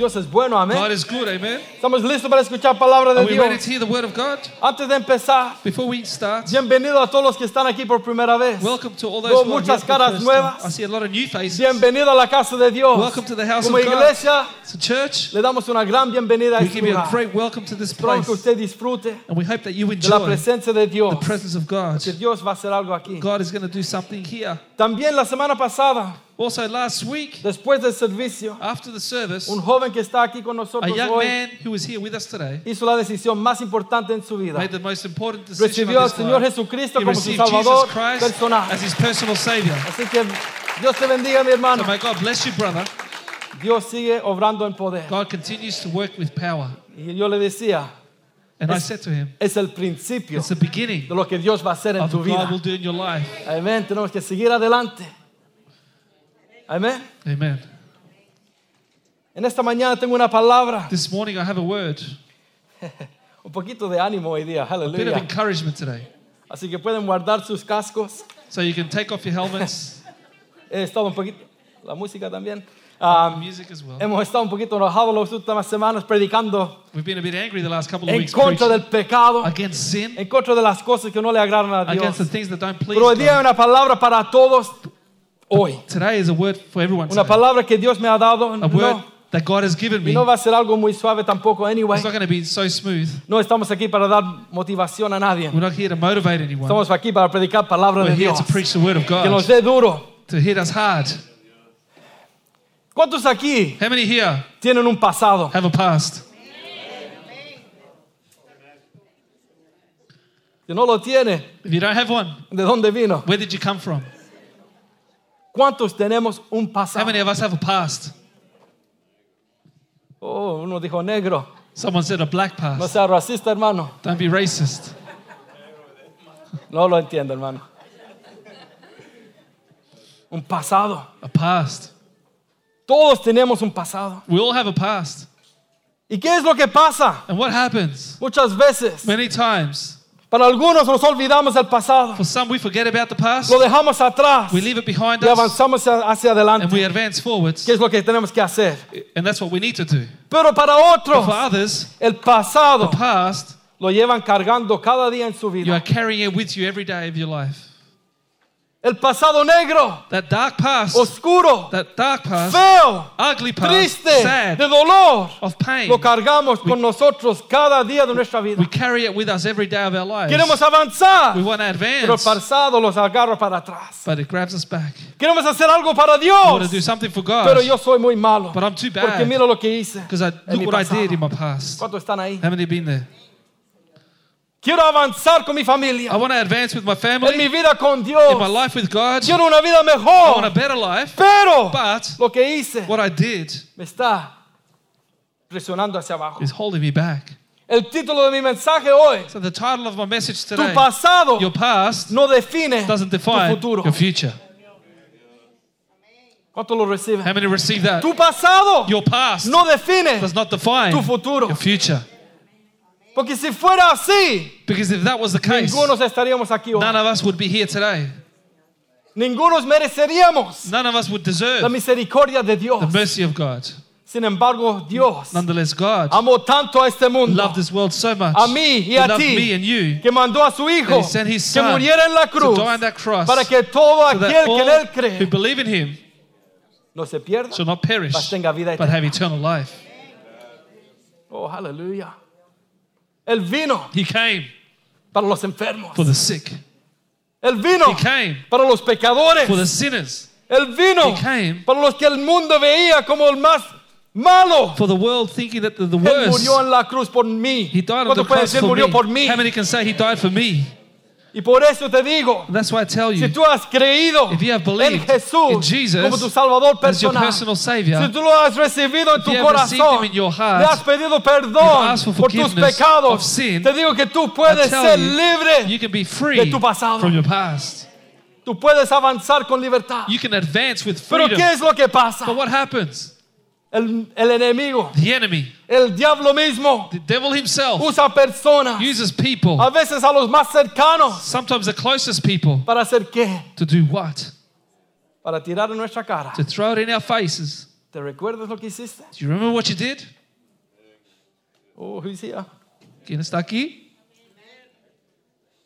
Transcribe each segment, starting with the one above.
Dios es bueno, amén. God is good, amen. Estamos listos para escuchar palabra de Are we ready Dios. to hear the word of God? Antes de empezar, Before we start, bienvenido a todos los que están aquí por primera vez. welcome to all those Veo who are here muchas for the caras first nuevas. time. I see a lot of new faces. Bienvenido a la casa de Dios. Welcome to the house Como of God. iglesia, church, le damos una gran bienvenida a we este give you a lugar. great welcome to this Espero place. que usted disfrute And we hope that you de la enjoy presencia de Dios. the presence of God. Que Dios va a hacer algo aquí. God is going to do something here. También la semana pasada, Also, last week, después del servicio, after the service, un joven que está aquí con a nosotros young hoy man who was here with us today hizo la decisión más importante en su vida. made the most important decision Recibió al Señor life. Jesucristo He como su Salvador personal. as his personal Savior. Así que Dios te bendiga, mi hermano. So may God bless you, brother. Dios sigue obrando en poder. God continues to work with power. Y yo le decía, And I Es- said to him, es el principio it's the beginning de lo que Dios va a hacer en of tu God vida. will do in your life. Amén. Tenemos que seguir adelante. Amén. Amen. En esta mañana tengo una palabra, This morning I have a word, un poquito de ánimo hoy día. a bit of Aleluya. encouragement today. Así que pueden guardar sus cascos. So you can take off your helmets, He estado un poquito, la música también. Ah, music as well. hemos estado un poquito enojados las últimas semanas predicando We've been a bit angry the last couple of en weeks contra preaching del pecado, against sin, en contra de las cosas que no le agradan a against the Dios. things that don't please Pero hoy día hay God. una palabra para todos hoy. Today is a word for everyone. Una Today. palabra que Dios me ha dado. A No, word that God has given y me. no va a ser algo muy suave tampoco, anyway. It's not going to be so smooth. No estamos aquí para dar motivación a nadie. We're not here to motivate anyone. Estamos aquí para predicar palabra We're de here Dios. to preach the word of Que nos God, dé duro. to hit us hard. ¿Cuántos aquí How many here tienen un pasado? have a past? Si no lo tiene, If you don't have one, ¿de dónde vino? where did you come from? ¿Cuántos tenemos un How pasado? many of us have a past? Oh, uno dijo negro. Someone said a black No past. sea racista, hermano. Don't be racist. No lo entiendo, hermano. Un pasado. A past. Todos tenemos un pasado. We all have a past. ¿Y qué es lo que pasa? And what happens? Muchas veces, Many times, para algunos nos olvidamos del pasado. for some, we forget about the past, Lo dejamos atrás we leave it behind y us, avanzamos hacia and adelante. we advance forwards. ¿Qué es lo que tenemos que hacer? And that's what we need to do. Pero para But otros, for others, el the pasado past, lo llevan cargando cada día en su you vida. are carrying it with you every day of your life. El pasado negro, That dark past, oscuro, that dark past, feo, ugly past, triste, sad, de dolor, of pain, lo cargamos con nosotros cada día de nuestra vida. we carry it with us every day of our lives. Queremos avanzar, We want to pero el advance, pasado los agarra para atrás. but it grabs us back. Queremos hacer algo para I want to do Dios, something for pero God, yo soy muy malo. but I'm too Porque bad mira lo que hice. because I look what I pasado. did in my past. ¿Cuántos están ahí? How many have been there? Quiero avanzar con mi familia, I want to advance with my en mi family, vida con in Dios. my life with God. I Quiero una vida want a mejor, better life, pero but lo que hice what I did me está presionando hacia abajo. is holding me back. El título de mi mensaje hoy, So the title of my message tu today, pasado your past no define doesn't tu define futuro. your future. ¿Cuánto lo reciben? How many receive that? Tu pasado Your past no define does not define tu futuro. your future. Porque si fuera así, Because if that was the case, ningunos estaríamos aquí hoy. none of us would be here today. Ningunos mereceríamos None of us would la deserve misericordia de the mercy of God. Sin embargo, Dios Nonetheless, God amó tanto a este mundo loved this world so much. A mí y a loved me and you que mandó a su hijo he sent his que son muriera en la to die on that cross para que todo so that aquel que en él all cree who believe in Him no se pierda. shall not perish, mas tenga vida but eterna. have eternal life. Oh, aleluya. Él vino He came para los enfermos. for the sick. Él vino He came para los pecadores. for the sinners. Él vino He came para los que el mundo veía como el más malo. For the world thinking that the, the Él worst. murió en la cruz por mí. He died on the ¿Cuántos pueden cross for murió me. por mí? How many can say He died for me? Y por eso te digo, that's why I tell si you, tú has creído If you have en Jesús Jesus como tu Salvador personal, personal Savior, si tú lo has recibido en tu corazón, heart, le has pedido perdón por tus pecados, sin, te digo que tú puedes ser you, libre, you can be free tu pasado. from your past. tú puedes avanzar con libertad. You can advance with Pero freedom. ¿qué es lo que pasa? But what happens? El, el enemigo, The enemy, el diablo mismo, the devil himself, usa personas, uses people, a veces a los más cercanos, sometimes the closest people, para hacer qué? to do what? Para tirar en nuestra cara. To throw it in our faces. ¿Te recuerdas lo que hiciste? Do you remember what you did? Oh, who's here? ¿Quién está aquí?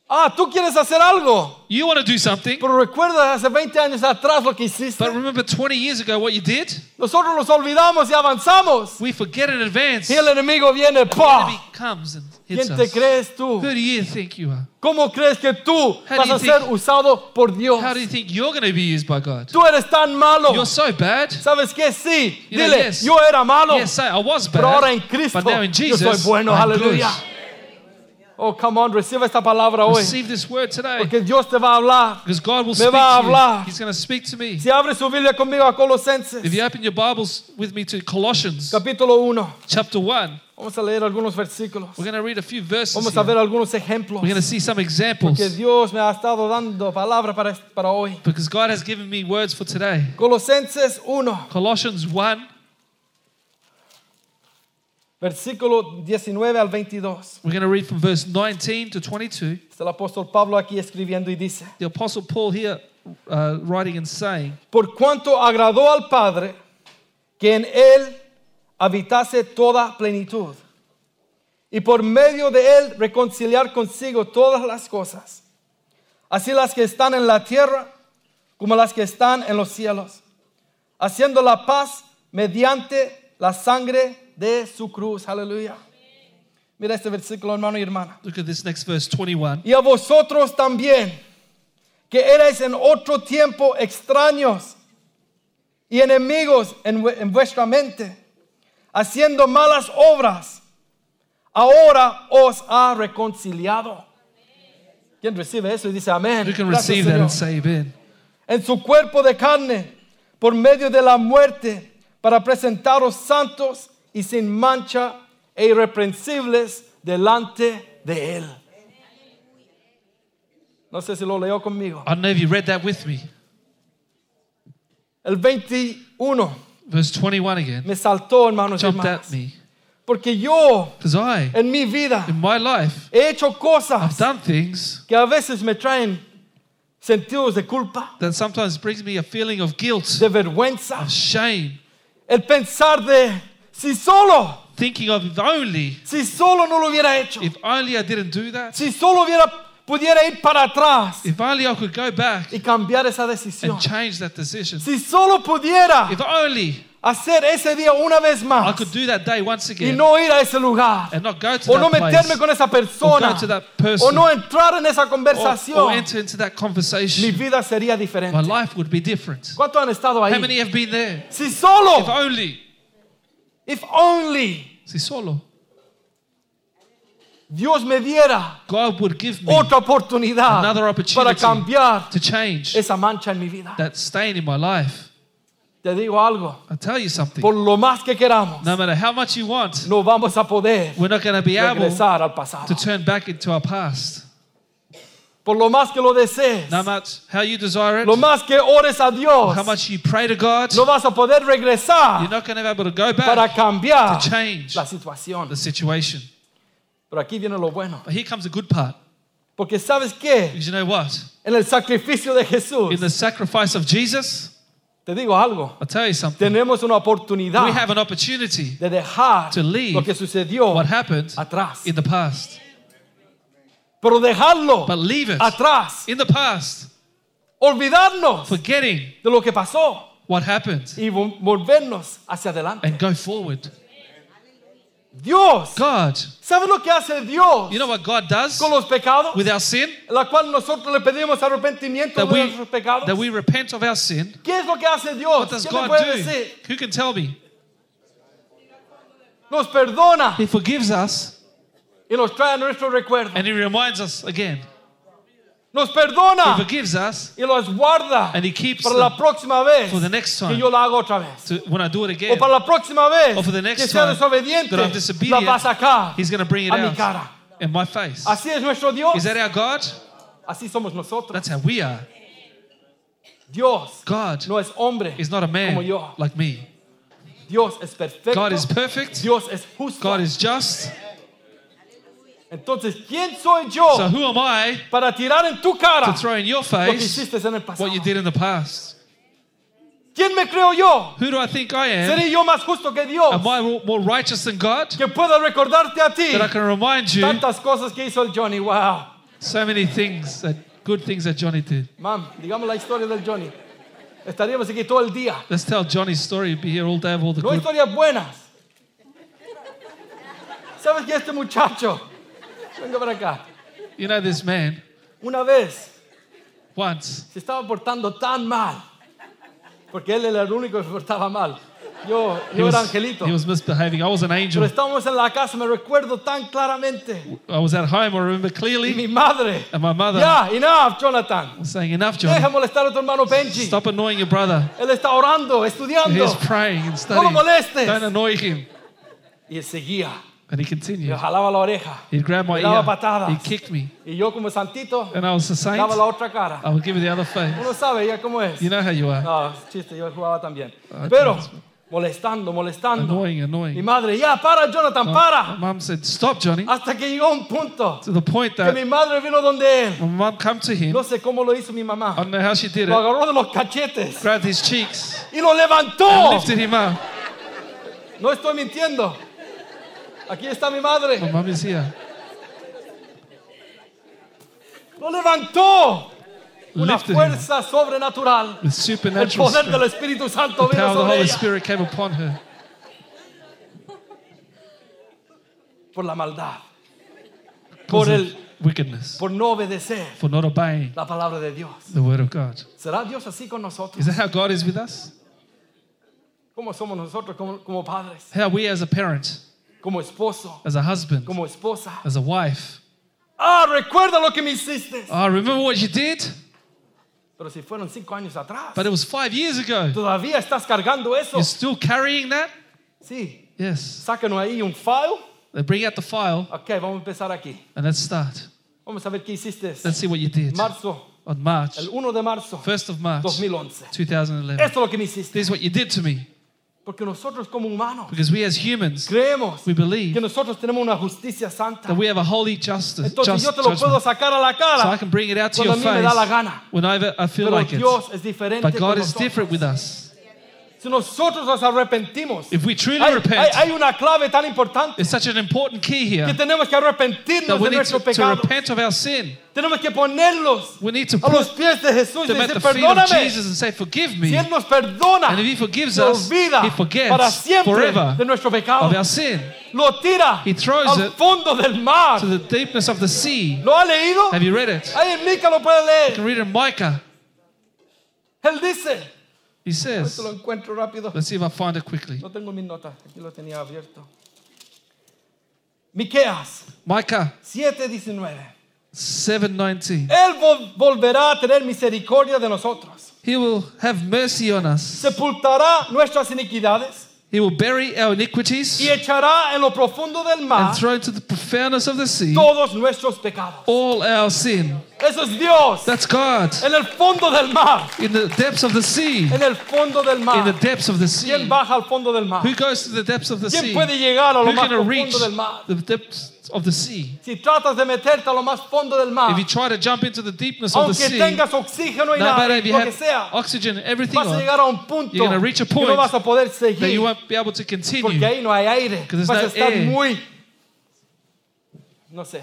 Ah, tú quieres hacer algo. You want to do something, Pero recuerda hace 20 años atrás lo que hiciste. but remember 20 years ago what you did? Nosotros nos olvidamos y avanzamos. We forget in advance. Y el enemigo viene, The enemy ¡pah! comes and hits ¿Quién te us. crees tú? Who do you think you are? ¿Cómo crees que tú How vas a ser think- usado por Dios? How do you think you're going to be used by God? Tú eres tan malo. You're so bad. ¿Sabes qué? Sí. You know, Dile, yes. yo era malo. Yes, I was Pero ahora en bad, Cristo but now in yo soy Jesus, bueno. Aleluya. Oh, come on, recibe esta palabra hoy. Receive this word today. Porque Dios te va a hablar. Because God will Me speak va a to you. He's going to speak to me. Si abre su Biblia conmigo a Colosenses, If you open your Bibles with me to Colossians capítulo 1. chapter 1, Vamos a leer algunos versículos. we're going to read a few verses. Vamos a here. ver algunos ejemplos. We're going to see some examples Que Dios me ha estado dando palabra para, para hoy. because God has given me words for today. Colosenses 1, Colossians 1, versículo 19 al 22. we're going to read from verse 19 to 22. Está el apóstol Pablo aquí escribiendo y dice, The Apostle Paul here uh, writing and saying, por cuanto agradó al Padre que en él habitase toda plenitud, y por medio de él reconciliar consigo todas las cosas, así las que están en la tierra como las que están en los cielos, haciendo la paz mediante la sangre de su cruz. Aleluya. Mira este versículo, hermano y hermana. look at this next verse 21. Y a vosotros también, que erais en otro tiempo extraños y enemigos en, vue- en vuestra mente, haciendo malas obras, ahora os ha reconciliado. ¿Quién recibe eso y dice amén? You can receive that and say amen. En su cuerpo de carne, por medio de la muerte, para presentaros santos y sin mancha e irreprensibles delante de Él. No sé si lo leo conmigo. I don't know if you read that with me. El 21 Verse 21 again me saltó, hermanos y jumped hermanas. at me. Porque yo, Because I, en mi vida, in my life, he hecho I've cosas done things que a veces me traen sentidos de culpa, that sometimes brings me a feeling of guilt, de vergüenza. of shame, El pensar de, si solo, thinking of if only, si solo no lo hubiera hecho. if only I didn't do that, Si solo hubiera, pudiera ir para atrás if only I could go back y cambiar esa decisión. and change that decision, Si solo pudiera if only hacer ese día una vez I más could do that day once y again no ir a ese lugar. and not go to O no that meterme place con esa or persona. go to that person O no entrar en esa or, or conversación. enter into that Mi conversation, vida sería my diferente. life would be different. ¿Cuántos han estado How ahí? many have been there? Si If solo, only, if only si solo, Dios me diera God would give me otra oportunidad Another para opportunity. cambiar to change esa mancha en mi vida. that stain in my life. Te digo algo, I'll tell you something. por lo más que queramos, No matter how much you want, no vamos a poder we're not going to be able regresar al pasado. to turn back into our past. Por lo más que lo desees, No matter how you desire it, lo más que ores a Dios, how much you pray to God, no vas a poder you're not going to be able to go para back cambiar to change la situación. the situation. Pero aquí viene lo bueno. But here comes the good part. Porque sabes qué? Because you know what? En el sacrificio de Jesús, In the sacrifice of Jesus, te digo algo, I'll tell you something. tenemos una We have an opportunity de dejar to leave lo que sucedió what happened atrás. in the past. Pero dejarlo But leave it atrás, in the past, olvidarnos forgetting de lo que pasó what happened, y vo- volvernos hacia adelante. and go forward. Dios, God, ¿sabes lo que hace Dios you know what God does con los pecados? with our sin? La cual nosotros le pedimos arrepentimiento That de we, nuestros pecados. that we repent of our sin. ¿Qué es lo que hace Dios? What does ¿Qué me God puede do? decir? Who can tell me? Nos perdona He forgives us y nos trae a nuestro recuerdo. and He reminds us again. nos He forgives us y los guarda and He keeps para la próxima vez for the next que time. yo lo hago otra vez. to, when I do it O again. para la próxima vez Or for the next que sea time desobediente, that I'm la disobedient, va a sacar He's going to bring it a mi cara. in my face. Así es nuestro Dios. Is that our God? Así somos nosotros. That's how we are. Dios God no es hombre is not a como man yo. like me. Dios es perfecto. God is perfect. Dios es justo. God is just. Entonces, ¿quién soy yo So who am I para tirar en tu cara to throw in your lo que face hiciste en el pasado? what you did in the past? ¿Quién me creo yo? Who do I think I am? ¿Seré yo más justo que Dios? Am I more righteous than God? Que pueda recordarte a ti That I can remind you tantas cosas que hizo el Johnny. Wow. so many things, that good things that Johnny did. Mam, digamos la historia del Johnny. Estaríamos aquí todo el día. Let's tell Johnny's story. Be here all day of all the No good. historias buenas. ¿Sabes que este muchacho? Venga para acá. You know, this man Una vez once se estaba portando tan mal. Porque él era el único que se portaba mal. Yo, he yo era was, angelito. he was misbehaving. I was an Pero angel. estábamos en la casa, me recuerdo tan claramente. I was at home. I remember Y clearly. mi madre. And my mother Ya, enough, Jonathan. was saying, "Enough, Deja Johnny. molestar a tu hermano Benji. Stop annoying your brother. Él está orando, estudiando. He's praying and No lo studying. molestes. Don't annoy him." Y él seguía. And he Me continued. jalaba la oreja. He'd grab my Me daba ear. patadas. He kicked me. Y yo como santito, And I was the saint. daba la otra cara. I would give you the other face. Uno sabe ya cómo es. You know how you are. No, chiste, yo jugaba también. Ah, Pero, molestando, molestando. Annoying, Mi annoying. madre, ya, para, Jonathan, My para. mom said, Stop, Johnny. Hasta que llegó un punto To the point que mi that madre vino donde él. my mom come to him. No sé cómo lo hizo mi I mamá. don't know how she did Lo it. agarró de los cachetes Grabbed his cheeks y lo and levantó. lifted him up. No estoy mintiendo. Aquí está mi madre. Is here. Lo levantó. Una fuerza sobrenatural. El poder del. Espíritu Santo vino sobre Holy ella Spirit came upon her por la maldad, por el, wickedness, por no obedecer for not obeying la palabra de Dios. the word of God. ¿Será Dios así con nosotros? Is that how God is with us? ¿Cómo somos nosotros como, como padres, How we as a parent, como esposo, as a husband, como esposa? as a wife. Ah, recuerda lo que me hiciste. Oh, remember what you did? Pero si fueron cinco años atrás, But it was five years ago. todavía estás cargando eso. You're still carrying that? Sí, Yes. sácanos ahí un file. They bring out the file Ok, vamos a empezar aquí. and let's start. Vamos a ver qué hiciste. Let's see what you did. Marzo, On March, el 1 de marzo 1st of March, 2011. 2011. Esto es lo que me hiciste. This is what you did to me. Porque nosotros como humanos Because we as humans, creemos we believe que nosotros tenemos una justicia santa. that we have a holy justice, Entonces just yo te lo puedo judgment. sacar a la So I can bring it out to your cuando a mí me da la face gana. whenever I feel Pero like it. Dios es diferente But con God is nosotros. different with us. Si nosotros nos arrepentimos, If we truly hay, repent, hay una clave tan importante it's such an important key que here tenemos que arrepentirnos we de need to, nuestro to pecado. repent of our sin. Tenemos que ponerlos We need to a los put pies de Jesús y them at decir, the feet of perdóname. Jesus and say, Forgive Si me Él nos perdona, And if He forgives us, olvida He forgets para siempre forever de nuestro pecado. of our sin Lo tira He throws al it fondo del mar. to the deepness of the sea. ¿Lo ha leído? Have you read it? Ahí en Mica lo puede You leer. can read it in Micah. Él dice, He says, lo encuentro rápido. let's see if I find it quickly. No tengo mis notas, aquí lo tenía abierto. Miqueas Micah 7:19. 7:19. Él vol- volverá a tener misericordia de nosotros. He will have mercy on us. Sepultará nuestras iniquidades He will bury our iniquities y echará en lo profundo del mar and throw into the profoundness of the sea todos nuestros pecados. all our sin. Eso es Dios. That's God. En el fondo del mar. In the depths of the sea. En el fondo del In mar. the depths of the ¿Quién sea. baja al fondo del mar? Who goes to the depths of the ¿Quién sea? puede llegar a lo Who más can reach profundo del mar? the depths of the sea? Si tratas de meterte a lo más fondo del mar, If you try to jump into the deepness of the aunque sea, tengas oxígeno y no nada, matter if you lo que have sea, oxygen everything vas a on, llegar a un punto you're gonna reach a que no point vas a poder that you seguir won't be able to porque continue. ahí no hay aire. there's Vas a no estar air. muy, no sé,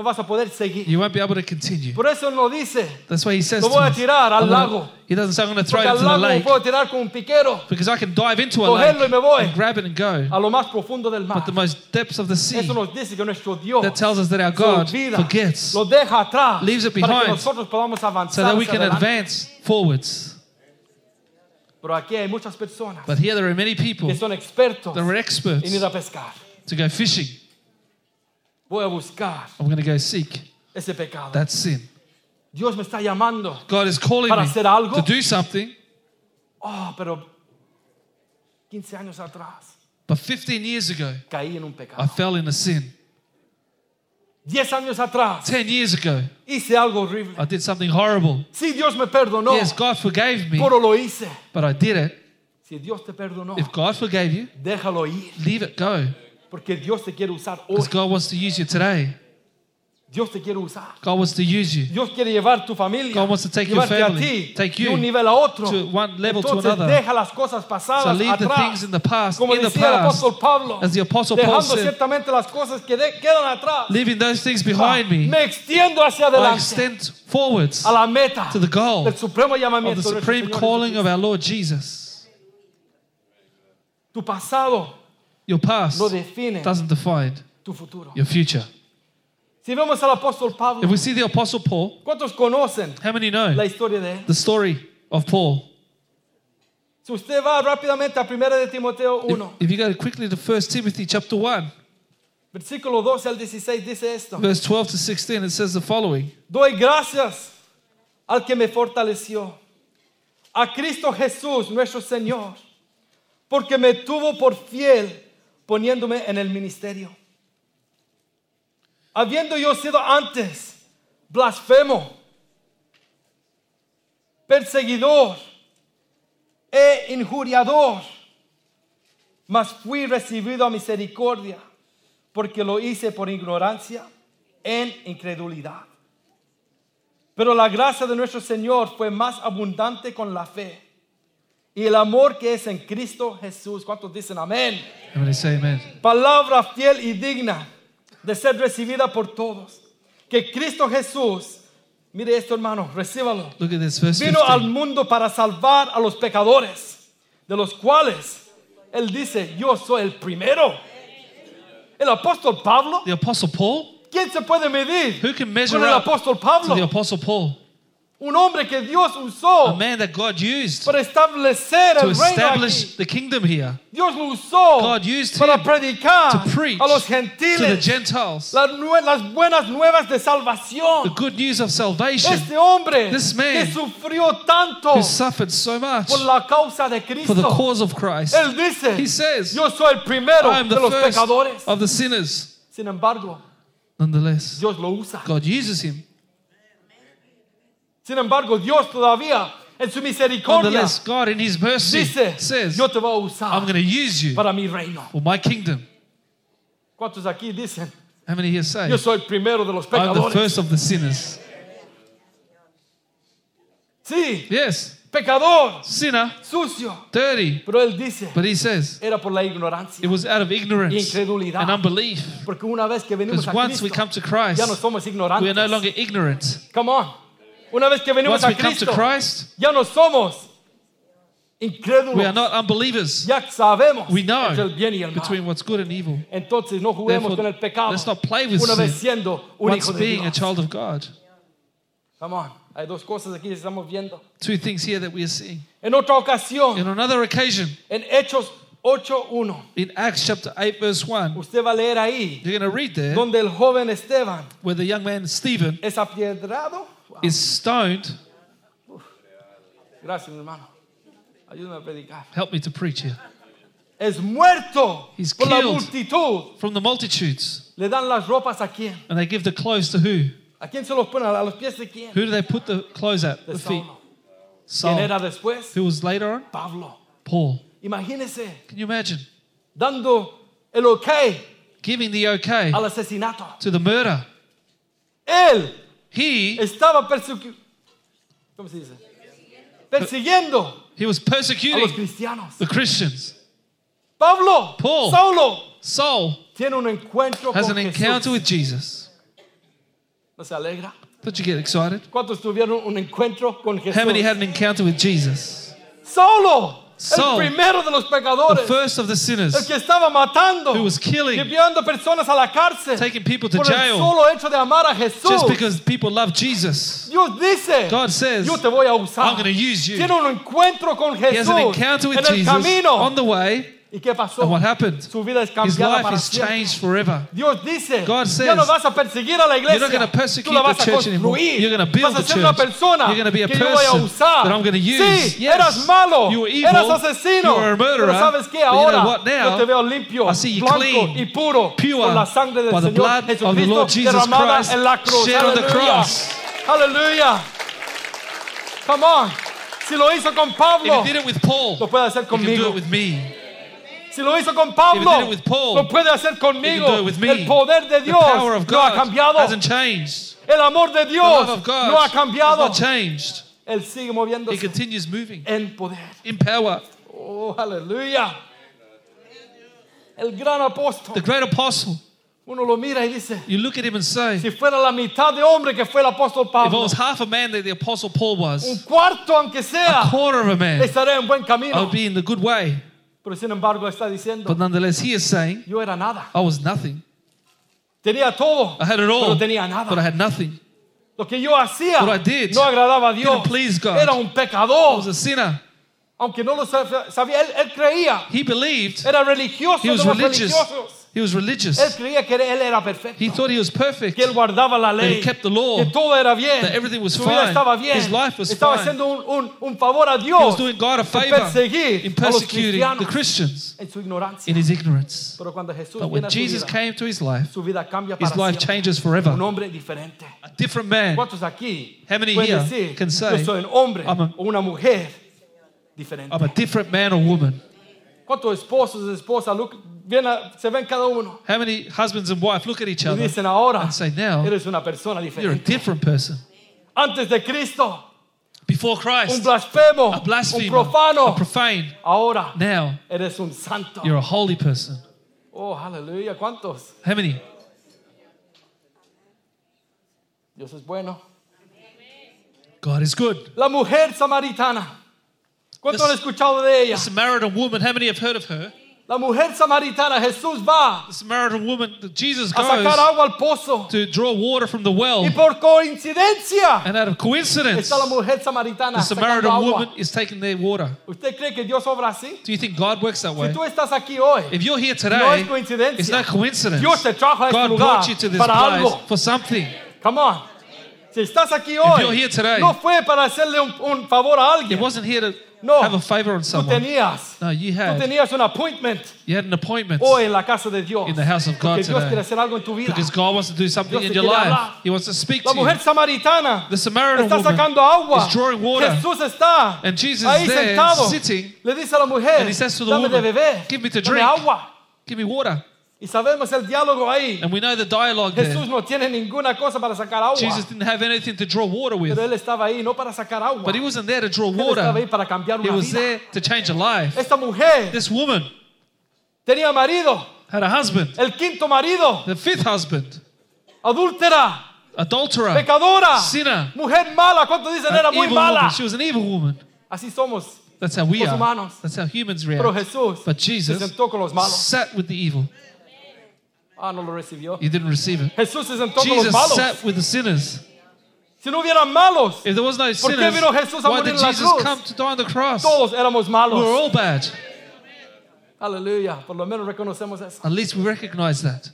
no vas a poder seguir. You won't be able to continue. Por eso no dice, That's why he says lo to voy a us, tirar al gonna- lago. he doesn't say I'm going to throw Porque it al into the lago me lake puedo tirar con un piquero because I can dive into a Cogerlo y me voy. lake and grab it and go. a lo más profundo del mar. But the most depths of the sea Eso nos dice que nuestro Dios that tells us that our se God olvida, forgets lo deja atrás leaves it para que behind nosotros podamos avanzar so that we hacia can adelante. advance forwards. Pero aquí hay muchas personas But here there are many people que son expertos that are experts en ir a pescar. to go fishing. Voy a buscar I'm going to go seek ese pecado. that sin. Dios me está llamando. God is calling Para me hacer algo. to do something. Oh, pero 15 años atrás But 15 years ago, caí en un I fell in a sin. 10 años atrás 10 years ago, hice algo horrible. I did something horrible. Sí, Dios me perdonó, Yes, God forgave me, pero lo hice. but I did it. Si Dios te perdonó, If God forgave you, déjalo ir, leave it go. Porque Dios te quiere usar hoy. Because God wants to use you today. Dios te quiere usar. God wants to use you. Dios quiere llevar tu familia, God wants to take your llevarte a family, ti take de you un nivel a otro. to one level to Entonces another. deja las cosas So pasadas leave the things in the past, Como in the decía el apóstol Pablo, As the apostle Paul dejando said, ciertamente las cosas que de- quedan atrás. leaving those things behind ah, me, Me extiendo hacia I extend forwards a la meta to the goal del supremo of the supreme calling of our Lord Jesus. Tu pasado Your past no define doesn't define tu futuro. your future. Si vemos al apóstol If we see the apostle Paul, ¿cuántos conocen how many know la historia de él? the story of Paul? Si usted va rápidamente a 1 de Timoteo If, 1, if you go quickly to 1 Timothy chapter 1, versículo 12 al 16, dice esto. verse 12 to 16, it says the following. Doy gracias al que me fortaleció, a Cristo Jesús nuestro Señor, porque me tuvo por fiel poniéndome en el ministerio. Habiendo yo sido antes blasfemo, perseguidor e injuriador, mas fui recibido a misericordia, porque lo hice por ignorancia en incredulidad. Pero la gracia de nuestro Señor fue más abundante con la fe y el amor que es en Cristo Jesús. ¿Cuántos dicen amén? Amen? Palabra fiel y digna de ser recibida por todos. Que Cristo Jesús, mire esto hermano, recíbalo. Look at this, verse Vino al 15. mundo para salvar a los pecadores, de los cuales Él dice, yo soy el primero. El apóstol Pablo, The apostle Paul, ¿quién se puede medir who can measure con el apóstol to Pablo? the apostle Paul? Un hombre que Dios A usó man that God used para establecer to el reino establish aquí. the kingdom here, Dios lo usó God used para him predicar to preach a los to the gentiles Gentiles las, nue- las buenas nuevas de the salvación. good news of salvation, Este hombre This man que sufrió tanto who suffered so much por la causa de for Cristo. the cause of Christ. Él dice, He says, yo soy el primero I am de the los first pecadores. of the sinners. Sin embargo, Nonetheless, Dios lo usa. God uses him. Sin embargo, Dios todavía en su misericordia Nonetheless, God in his mercy dice, says, yo te voy a I'm usar going to use you para mi reino. for my kingdom. ¿Cuántos aquí dicen, How many here say, yo soy el primero de los I'm the pecadores? first of the sinners? Sí, Yes, pecador, sinner, sucio. dirty. Pero él dice, But he says, era por la ignorancia. it was out of ignorance Incredulidad. and unbelief. Porque una vez que venimos Because a once we Cristo, come to Christ, ya no somos we are ignorantes. no longer ignorant. Come on. Una vez que venimos Once a we come to Cristo, Christ, ya no somos incrédulos. we are not unbelievers. ya sabemos We know entre el bien y el mal. between what's good and evil. Entonces no juguemos Therefore, con el pecado. let's not play with una vez sin. siendo un Once hijo de being a Dios. child of God. Come on. Hay dos cosas aquí que estamos viendo. Two things here that we are seeing. En otra ocasión, In another occasion, en Hechos 8.1, in Acts chapter 8, verse 1, usted va a leer ahí you're going to read there donde el joven Esteban where the young man Stephen es apiedrado. Is stoned. Gracias, hermano. Ayúdame a predicar. Help me to preach here. Es muerto He's por la killed. multitud. From the multitudes. Le dan las ropas a quién? And they give the clothes to who? ¿A quién se los ponen? ¿A los pies de quién? Who do they put the clothes at? De The feet. Saulo. ¿Quién era después? Who was later on? Pablo. Paul. Imagínese Can you imagine? dando el ok Giving the okay al asesinato. to the murder. Él He, estaba. ¿Cómo se dice? Persiguiendo he was a los cristianos. the Christians. Pablo, Paul. Saulo, Saul tiene un encuentro has con an encounter Jesús. with Jesus. ¿No se alegra? Don't you get excited? ¿Cuántos tuvieron un encuentro con Jesús? How many had an encounter with Jesus? Saulo, Saul, el primero de los The first of the el sinners que estaba matando, who was killing, enviando personas a la cárcel taking people to por el jail solo hecho de amar a Jesús. just because people love Jesus. Dios dice, God says, yo te voy a usar. I'm going to use you. Tiene un encuentro con He has an encounter with en Jesus camino. on the way. ¿Y qué pasó? And what happened? Su vida es His cambiada life para is siempre. changed forever. Dios dice, God ya says, no vas a perseguir a la iglesia, You're not going to persecute tú la the vas a church anymore. construir, You're going to build vas a ser una church. persona You're going to be a que yo voy a person usar. that I'm going to use. Sí, Yes. eras malo, You were evil. eras asesino, You were a murderer. pero sabes qué, But you know ahora what now? yo te veo limpio, I see you blanco clean, y puro pure por la sangre del by the Señor blood of the Jesucristo Lord Jesus derramada Christ en la cruz. shed on the cross. Aleluya. Come on. Si lo hizo con If Pablo, he did it with Paul, lo puede hacer he can do conmigo. it with me. Si lo hizo con If Pablo, it Paul, lo puede hacer conmigo. it. El poder de Dios no ha cambiado. El amor de Dios no ha cambiado. Él sigue moviéndose en poder. in power. Oh, aleluya. El gran apóstol. The great apostle, Uno lo mira y dice, you look at him and say, si fuera la mitad de hombre que fue el apóstol if I Pablo, was half a man that the apostle Paul un was, cuarto aunque a sea, quarter of a man, estaré en buen camino. would be in the good way. Pero sin embargo está diciendo, But nonetheless, he is saying, yo era nada. I was nothing. Tenía todo, I had it all, pero tenía nada. but I had nothing. Lo que yo hacía What I did no agradaba a Dios. didn't please God. Era un I pecador. was a sinner. Aunque no lo sab- sabía, él, él creía. He believed Era religioso he de was los religious. religiosos. He was Él religious. creía que él era perfecto. He thought he was perfect. que él guardaba la ley, he kept the law, que todo era bien, that everything was su vida fine, estaba bien, his life was estaba fine. haciendo un, un, un favor a Dios He was doing God a favor perseguir in persecuting the Christians en su ignorancia. in his ignorance. Pero cuando Jesús But when Jesus vida, came to his life, su vida cambia his life siempre. changes forever. Un hombre diferente. A different man. ¿Cuántos aquí How many here decir, can say, yo soy un hombre I'm a- o una mujer diferente? I'm a different man or woman. ¿Cuántos esposos y esposas se ven cada uno How many husbands and wife look at each y other dicen ahora and say, now eres una persona you're a diferente? different person? Antes de Cristo, Before un Christ, blasfemo, a un blasphemer, profano. a profane. Ahora Now eres un santo. you're a holy person. Oh, aleluya. ¿Cuántos? How many? Dios es bueno. God is good. La mujer samaritana. ¿Cuántos han escuchado de ella? The Samaritan woman, how many have heard of her? La mujer samaritana, Jesús va The Samaritan woman, Jesus a sacar goes agua al pozo. to draw water from the well, Y por coincidencia and out of coincidence, está la mujer samaritana the sacando Samaritan agua. woman is taking their water. ¿Usted cree que Dios obra así? Do you think God works that Si way? tú estás aquí hoy, If you're here no today, es coincidencia. it's not coincidence. Dios te trajo a este God lugar brought you to this para place algo. for something. Come on. Si estás aquí you're hoy, here today, no fue para hacerle un, un favor a It alguien. wasn't here to No. have a favor on Tú someone. tenías, No, you tú had. tenías un appointment You had an appointment hoy en la casa de Dios. in the house of God Porque Dios today. quiere hacer algo en tu vida. because God wants to do something Dios in your life. hablar. He wants to speak La to you. mujer samaritana The Samaritan está woman sacando agua. is drawing water. Jesús está And Jesus ahí there sentado. sitting. Le dice a la mujer, And he says to the dame de woman, beber, "Give me to dame drink." agua. Give me water. Y sabemos el diálogo ahí. And we know the dialogue there. Jesús no tiene ninguna cosa para sacar agua. Jesus didn't have anything to draw water with. Pero él estaba ahí no para sacar agua. But he wasn't there to draw él estaba ahí water. para cambiar He una was vida. there to change a life. Esta mujer This woman tenía marido, had a husband, el quinto marido, the fifth husband, adúltera, adulterer, pecadora, sinner, mujer mala. ¿Cuántos dicen era muy mala? woman. She was an evil woman. Así somos. That's how we Los are. humanos. That's how humans Pero react. Jesús But se Jesus sentó con los malos. sat with the evil. Ah, no lo recibió. You didn't receive it. Jesús se sentó con los Jesus malos. sat with the sinners. Si no hubieran malos, If there was no qué sinners, vino Jesús a why morir did en la Jesus cruz? come to die on the cross? todos éramos We were all bad. Aleluya. Por lo menos reconocemos eso. At least we recognize that.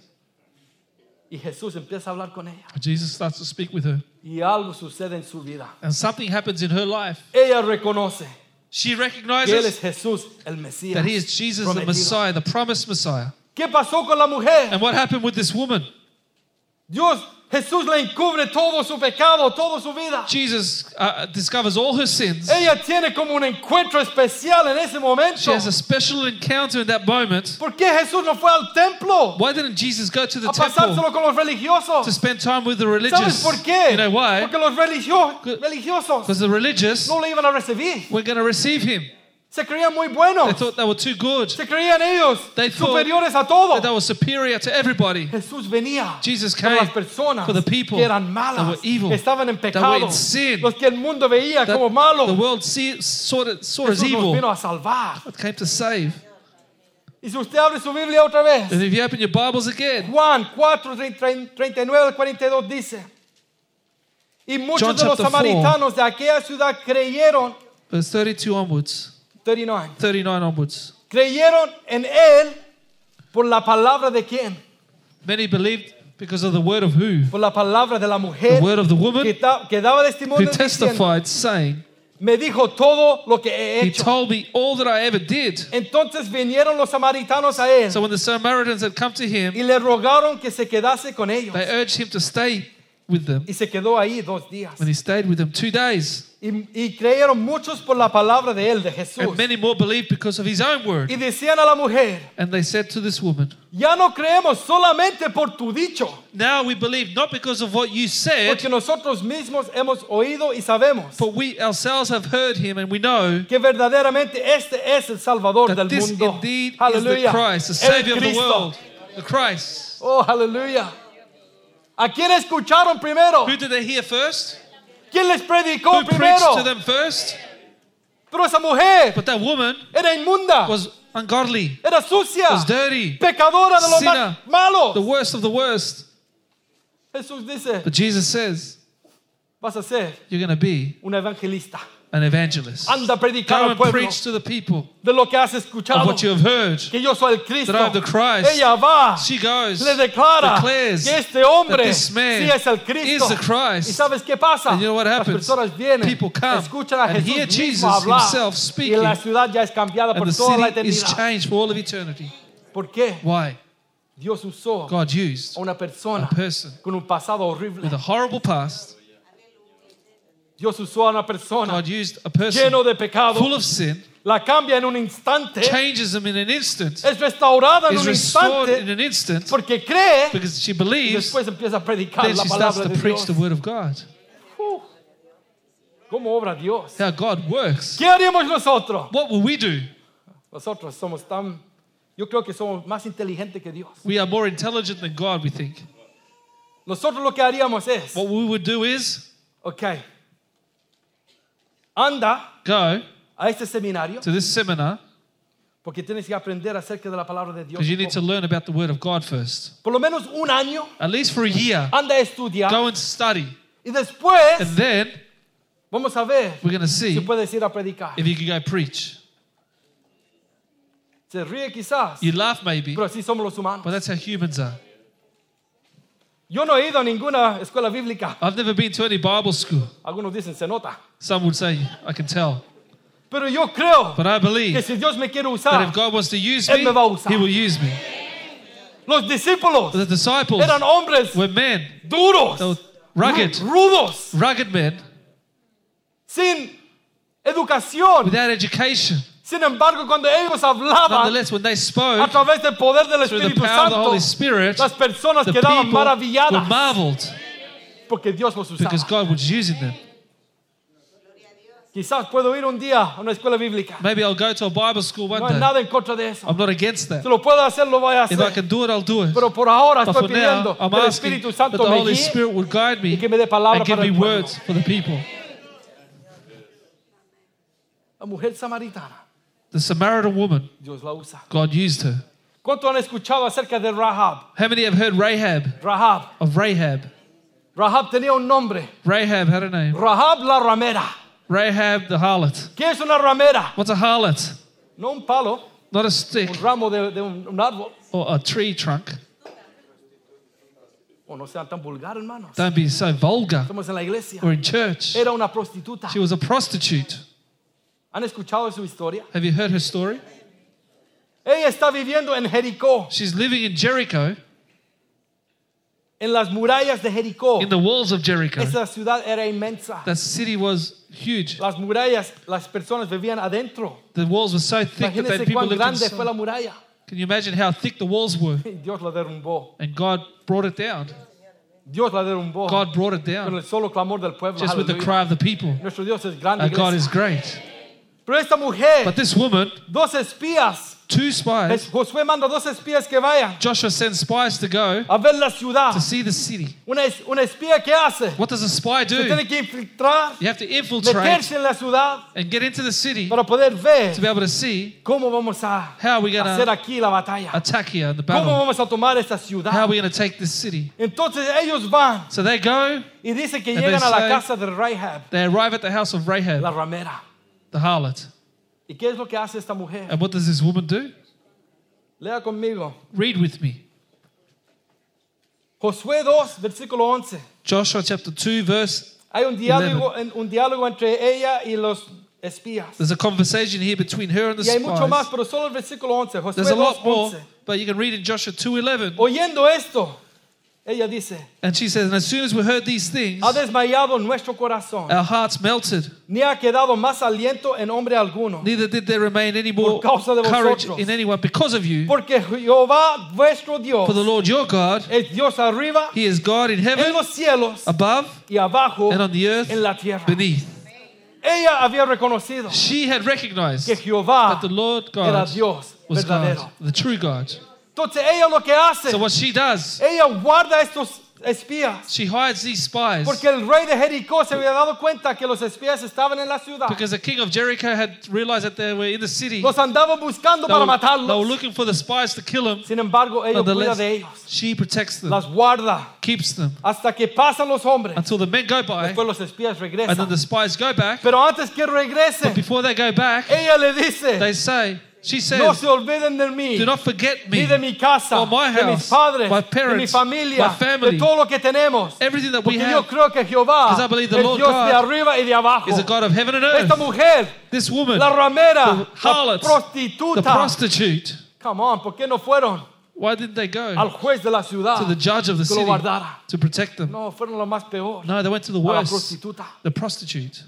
Y Jesús empieza a hablar con ella. Jesus starts to speak with her. Y algo sucede en su vida. And something happens in her life. Ella reconoce She que Él recognizes es Jesús, el Mesías. that he is Jesus, the prometido. Messiah, the promised Messiah. ¿Qué pasó con la mujer? And what happened with this woman? Dios, Jesús le encubre todo su pecado, toda su vida. Jesus uh, discovers all her sins. Ella tiene como un encuentro especial en ese momento. She has a special encounter in that moment. ¿Por qué Jesús no fue al templo Why didn't Jesus go to the a temple con los religiosos? to spend time with the ¿Sabes religious? por qué? You know why? Porque los religio- religiosos Because the religious no le iban a recibir. were going to receive him. Se creían muy They buenos. thought they were too good, Se creían ellos They thought superiores a that they were superior to everybody. Jesús venía Jesus came las personas for the people que eran that malas, were evil, que estaban en that were pecado, in sin, los que el mundo veía That como malos. the world see, saw, it, saw as Jesús nos evil. vino a salvar. God came to save. Y si usted abre su Biblia otra vez, And if you open your Bibles again, Juan 4, 39 al 42 dice, y muchos John de los chapter 4. samaritanos de aquella ciudad creyeron, verse 32 onwards, 39, 39 onwards. creyeron en él por la palabra de quién? Many believed because of the word of who? Por la palabra de la mujer The word of the woman que, ta- que daba who testimonio diciendo, testified, saying, me dijo todo lo que he He told me all that I ever did. Entonces vinieron los samaritanos a él So when the Samaritans had come to him, y le rogaron que se quedase con ellos. they urged him to stay with them. Y se quedó ahí dos días. And he stayed with them two days. Y, y creyeron muchos por la palabra de él, de Jesús. And many more believed because of his own word. Y decían a la mujer, And they said to this woman, ya no creemos solamente por tu dicho, Now we believe not because of what you said, porque nosotros mismos hemos oído y sabemos but we ourselves have heard him and we know que verdaderamente este es el Salvador that del this mundo. indeed is the Christ, the Savior of the Cristo. world, the Christ. Oh, aleluya. ¿A quién escucharon primero? Who did they hear first? ¿Quién les predicó Who preached primero? to them first? Pero esa mujer But that woman era inmunda, was ungodly, era sucia, was dirty, pecadora de lo más Sinner. malo. the worst of the worst. Jesús dice, But Jesus says, vas a ser You're going to be un evangelista. An evangelist. Anda a predicar Go al and pueblo preach to the people de lo que has of escuchado. what you have heard. Que yo soy el Cristo. That I am the Christ. Ella va, She goes, le declara declares que este hombre that this man sí es el Cristo. is the Christ. ¿Y sabes qué pasa? And you know what Las happens? personas vienen, People come escuchan a and Jesús hear mismo Jesus hablar himself y speaking. la ciudad ya es cambiada por And the toda la city is eternidad. changed for all of eternity. ¿Por qué? Why? Dios usó God used a una persona a person con un pasado horrible. with a horrible past. Dios usó a una persona God used a person lleno de pecado. full of sin, La cambia en un instante. changes them in an instant, Es restaurada en un restored in an instant porque cree because she y believes. después empieza a predicar Then la she starts to de preach Dios. the word of God. Uh, ¿Cómo obra Dios? How God works. ¿Qué haríamos nosotros? What will we do? Nosotros somos tan, yo creo que somos más inteligentes que Dios. We are more intelligent than God, we think. Nosotros lo que haríamos es, What we would do is ok, anda go a este seminario to this seminar porque tienes que aprender acerca de la palabra de Dios. because you need to learn about the word of God first. Por lo menos un año, At least for a year. anda a estudiar Go and study. y después And then vamos a ver we're going to si see puedes ir a predicar. if you can go preach. Se ríe quizás, You laugh maybe, pero así somos los humanos. but that's how humans are. Yo no he ido a ninguna escuela bíblica. I've never been to any Bible school. Algunos dicen se nota. Some would say, I can tell. Pero yo creo But I que believe si Dios me quiere that usar, if God wants to use Él me, me va a usar. He will use me. los discípulos The disciples eran hombres were men, duros, they were rugged, rudos, rugged men sin educación. without education. Sin embargo, cuando ellos hablaban they a spoke través del poder del Espíritu Santo, Spirit, las personas quedaban maravilladas marveled porque Dios los usaba. because God was using them. Quizás puedo ir un día a una escuela bíblica. Maybe I'll go to a Bible school No one hay day. nada en contra de eso. I'm not against that. Si lo puedo hacer, lo voy a If I hacer. can do it, I'll do it. Pero por ahora But estoy for now, pidiendo I'm que el Espíritu Santo the me Holy guíe Spirit would guide me y que me dé palabra and give para me el words for the people. La mujer samaritana, The Samaritan woman, Dios la usa. God used her. ¿Cuánto han escuchado acerca de Rahab? How many have heard Rahab Rahab. of Rahab? Rahab tenía un nombre. Rahab had a name. Rahab la ramera. Rahab the harlot. ¿Qué es una ramera? What's a harlot? No un palo, Not a stick un ramo de, de un, un árbol. or a tree trunk. O no sean tan vulgares, hermanos. Don't be so vulgar. Estamos en la iglesia. We're in church. Era una prostituta. She was a prostitute. ¿Han escuchado su historia? Have you heard her story? Ella está viviendo en Jericó, She's living in Jericho, en las murallas de Jericó. in the walls of Jericho. Esa ciudad era inmensa. That city was huge. Las murallas, las personas vivían adentro. The walls were so thick that they, Imagínense people cuán lived grande fue la inside. muralla. Can you imagine how thick the walls were? Y Dios la derrumbó. And God brought it down. Dios la derrumbó. God brought it Con down el solo clamor del pueblo. just with the Aleluya. cry of the people. Nuestro Dios es grande. Our God iglesia. is great. Pero esta mujer, But this woman, dos espías, two spies, es- Josué manda dos espías que vayan Joshua sends spies to go a ver la ciudad. to see the city. Una, una espía que hace, What does a spy se do? tiene que infiltrar, You have to infiltrate en la ciudad and get into the city para poder ver to be able to see cómo vamos a how are we going hacer to aquí la batalla. attack here in the ¿Cómo battle. vamos a tomar esta How are we going to take this city? Entonces ellos van So they go, y dicen que llegan they a la casa de Rahab, they arrive at the house of Rahab. la ramera. The harlot. ¿Y qué es lo que hace esta mujer? And what does this woman do? Lea conmigo. Read with me. Josué 2, versículo 11. Joshua chapter 2, verse. Hay un diálogo, en- un diálogo entre ella y los espías. There's a conversation here between her and the Y hay mucho más, spies. pero solo el versículo 11. Josué There's a 2, lot more, but you can read in Joshua 2:11. Oyendo esto, ella dice, And she says, And as soon as we heard these things, ha desmayado nuestro corazón, our hearts melted. ni ha quedado más aliento en hombre alguno. Neither did there remain any more courage vosotros. in anyone because of you. Porque Jehová vuestro Dios For the Lord your God, es Dios arriba, He is God in en heaven, los cielos above, y abajo and on the earth, en la tierra. beneath. Ella había reconocido She had recognized que Jehová that the Lord era God Dios was verdadero. God, the true God. Entonces ella lo que hace, So what she does, ella guarda estos espías. she hides these spies Porque el rey de Jericó se había dado cuenta que los espías estaban en la ciudad. because the king of Jericho had realized that they were in the city. Los andaba buscando They para were, they were matarlos. looking for the spies to kill him. Sin embargo, ella cuida Nonetheless, de ellos. she protects them, Las guarda keeps them hasta que pasan los hombres. until the men go by, Después los espías and then regresan. the spies go back. Pero antes que regresen, Before they go back, ella le dice, they say, she no se olviden de mí, do not forget ni me, de mi casa, or my de mis house, padres, my de mi parents, familia, my family, de todo lo que tenemos. everything that we Porque yo have creo que Jehová Because I believe the es Lord Dios de God arriba y de abajo. is a God of heaven and Esta earth. mujer, This woman, la ramera, the la harlot, the prostitute, Come on, ¿por qué no fueron why didn't they go al juez de la ciudad to the judge of the city to protect them? No, fueron lo más peor. No, they went to the worst, prostituta. the prostitute.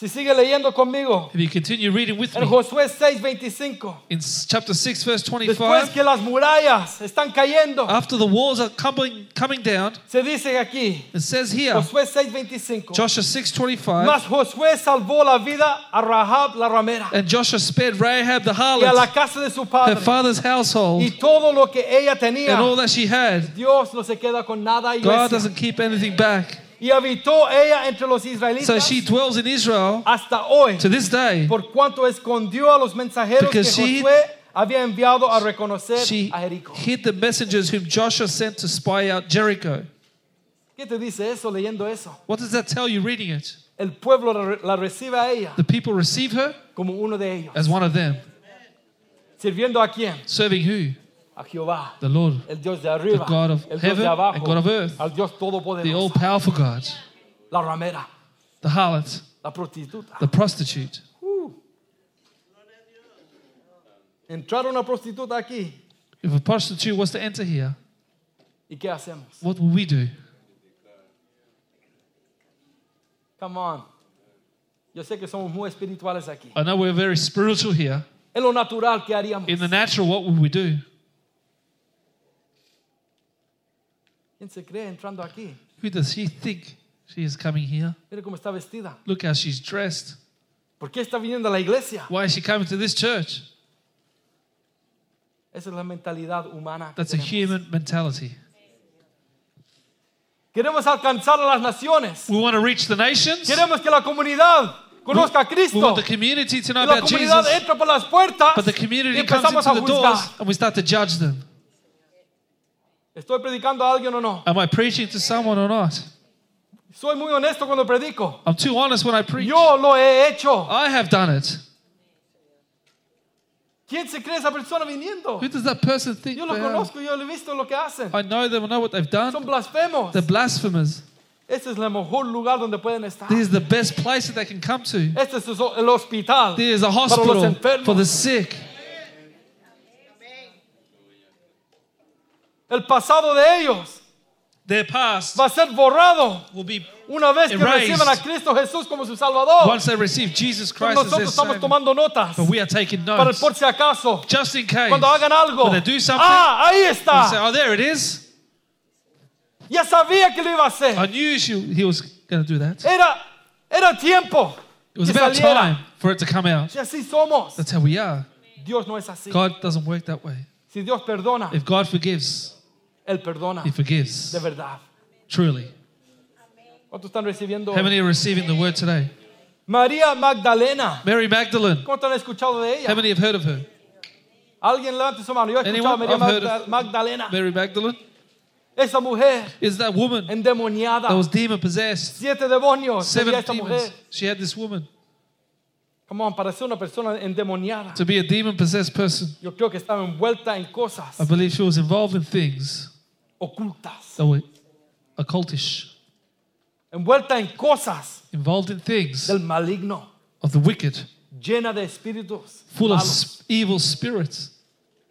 Si sigue leyendo conmigo, If you continue reading with en me, Josué 6:25, in chapter 6, verse después 25, que las murallas están cayendo, after the walls are coming, coming down, se dice aquí, it says here, Josué 6:25, Joshua 6:25, mas Josué salvó la vida a Rahab la ramera. and Joshua spared Rahab the y a la harlot, casa de su her father's household, y todo lo que ella tenía. and all that she had. Dios no se queda con nada, God doesn't keep anything back. Y habitó ella entre los So she dwells in Israel hasta hoy, to this day. por cuanto escondió a los mensajeros que Because she- Josué había enviado a reconocer She a Jericó. hid the messengers whom Joshua sent to spy out Jericho. ¿Qué te dice eso leyendo eso? What does that tell you reading it? El pueblo la recibe a ella The people receive her como uno de ellos. as one of them. ¿Sirviendo a quién? Serving who? A Jehová, The Lord, el Dios de arriba, The God of el Dios heaven de abajo, and God of earth. al Dios the all powerful God, la ramera, the harlot, la prostituta. the prostitute. Uh. Entrar una prostituta aquí, If a prostitute was to enter here, ¿y qué hacemos? what will we do? Come on. Yo sé que somos muy espirituales aquí. I know we're very spiritual here. En lo natural, ¿qué haríamos? In the natural, what would we do? ¿Quién se cree entrando aquí? Who does she think she is coming here? Cómo está vestida. Look how she's dressed. ¿Por qué está viniendo a la iglesia? Why is she coming to this church? Esa es la mentalidad humana. That's a human mentality. Queremos alcanzar a las naciones. We want to reach the nations. Queremos que la comunidad conozca a We Cristo. want the community to know Y la about comunidad Jesus. entra por las puertas But the y community comes empezamos into a the doors and we start to judge them. ¿Estoy predicando a alguien o no? Am I preaching to someone or not? Soy muy honesto cuando predico. I'm too honest when I preach. Yo lo he hecho. I have done it. ¿Quién se cree esa persona viniendo? Who does that person think Yo lo they are? conozco, yo lo he visto lo que hacen. I know them, I know what they've Son done. blasfemos. They're blasphemers. Este es el mejor lugar donde pueden estar. This is the best place that they can come to. Este es el hospital There is a para los hospital enfermos. for the sick. El pasado de ellos Their past va a ser borrado will be una vez que Erased. reciban a Cristo Jesús como su Salvador. once they receive Jesus Christ as their nosotros estamos tomando notas But we are taking para notes por si acaso. just in case. Cuando hagan algo, When they do something, ah, ahí we say, está. "Oh, there it is." Ya sabía que lo iba a hacer. I knew she, he was going to do that. Era, era tiempo It was about saliera. time for it to come out. Si así somos, That's how we are. Dios no es así. God doesn't work that way. Si Dios perdona, If God forgives, Él perdona He forgives. de verdad. Truly. ¿Cuántos están recibiendo? How many are receiving the word today? María Magdalena. Mary Magdalene. ¿Cuántos han escuchado de How many have heard of her? Alguien levante su mano. Yo he escuchado a Anyone? María Magda- of- Magdalena. Mary Magdalene Esa mujer is that woman endemoniada. that was demon possessed. Siete demonios Seven esta mujer. demons. She had this woman. Come on, para ser una persona endemoniada, To be a demon possessed person, yo creo que estaba envuelta en cosas I believe she was involved in things ocultas, that were occultish, envuelta en cosas involved in things del maligno, of the wicked, llena de espíritus full of malos. s- evil spirits.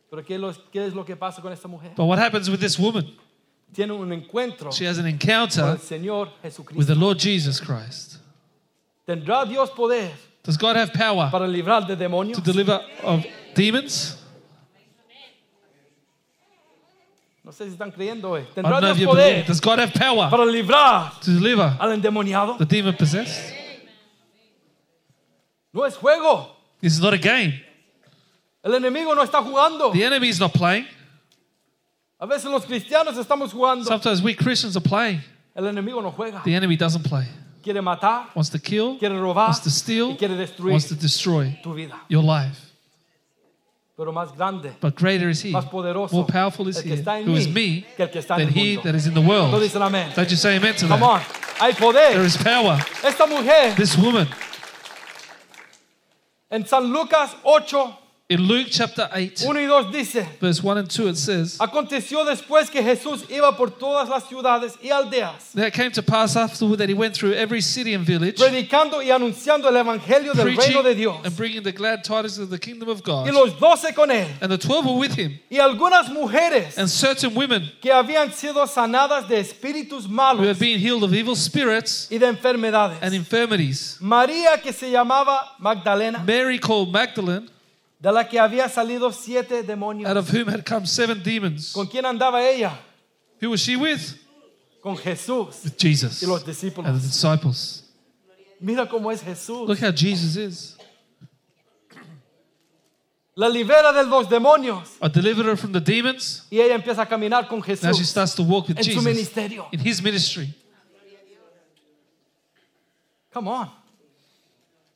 Pero ¿qué es, lo, qué es lo que pasa con esta mujer? But what happens with this woman? Tiene un encuentro She has an con encounter el Señor with the Lord Jesus Christ. ¿Tendrá Dios poder Does God have power para librar de demonios? to deliver of demons? No sé si están creyendo hoy. I ¿Tendrá don't know if Dios poder believe. Does God have power para librar to deliver al endemoniado? the demon possessed? No es juego. This is not a game. El enemigo no está jugando. The enemy is not playing. A veces los cristianos estamos jugando. Sometimes we Christians are playing. El enemigo no juega. The enemy doesn't play. Quiere matar, Wants to kill, quiere robar wants to steal, y quiere destruir wants to destroy tu vida. your life. Pero más grande, But greater is he, más poderoso, more powerful is he, who is me, que el que en than he mundo. that is in the Todos world. dicen amén. Don't you say amen to Come that? on. Hay There poder. is power. Esta mujer This woman, en San Lucas 8, in Luke chapter 8, 1 y 2 dice, verse 1 and 2, it says, aconteció después que Jesús iba por todas las ciudades y aldeas, That it came to pass afterward that he went through every city and village, predicando y anunciando el evangelio del preaching reino de Dios. and bringing the glad tidings of the kingdom of God. Y los doce con él, And the twelve were with him, y algunas mujeres and certain women que habían sido sanadas de espíritus who malos had been healed of evil spirits y de enfermedades. and infirmities. María que se llamaba Magdalena, Mary called Magdalene, de la que había salido siete demonios. out of whom had come seven demons. ¿Con quién andaba ella? Who was she with? Con Jesús With Jesus y los and the discípulos. disciples. Mira cómo es Jesús. Look how Jesus is. La libera de los demonios I delivered her from the demons. y ella empieza a caminar con Now she Jesús starts to walk with en su Jesus ministerio. in his ministry. Come on.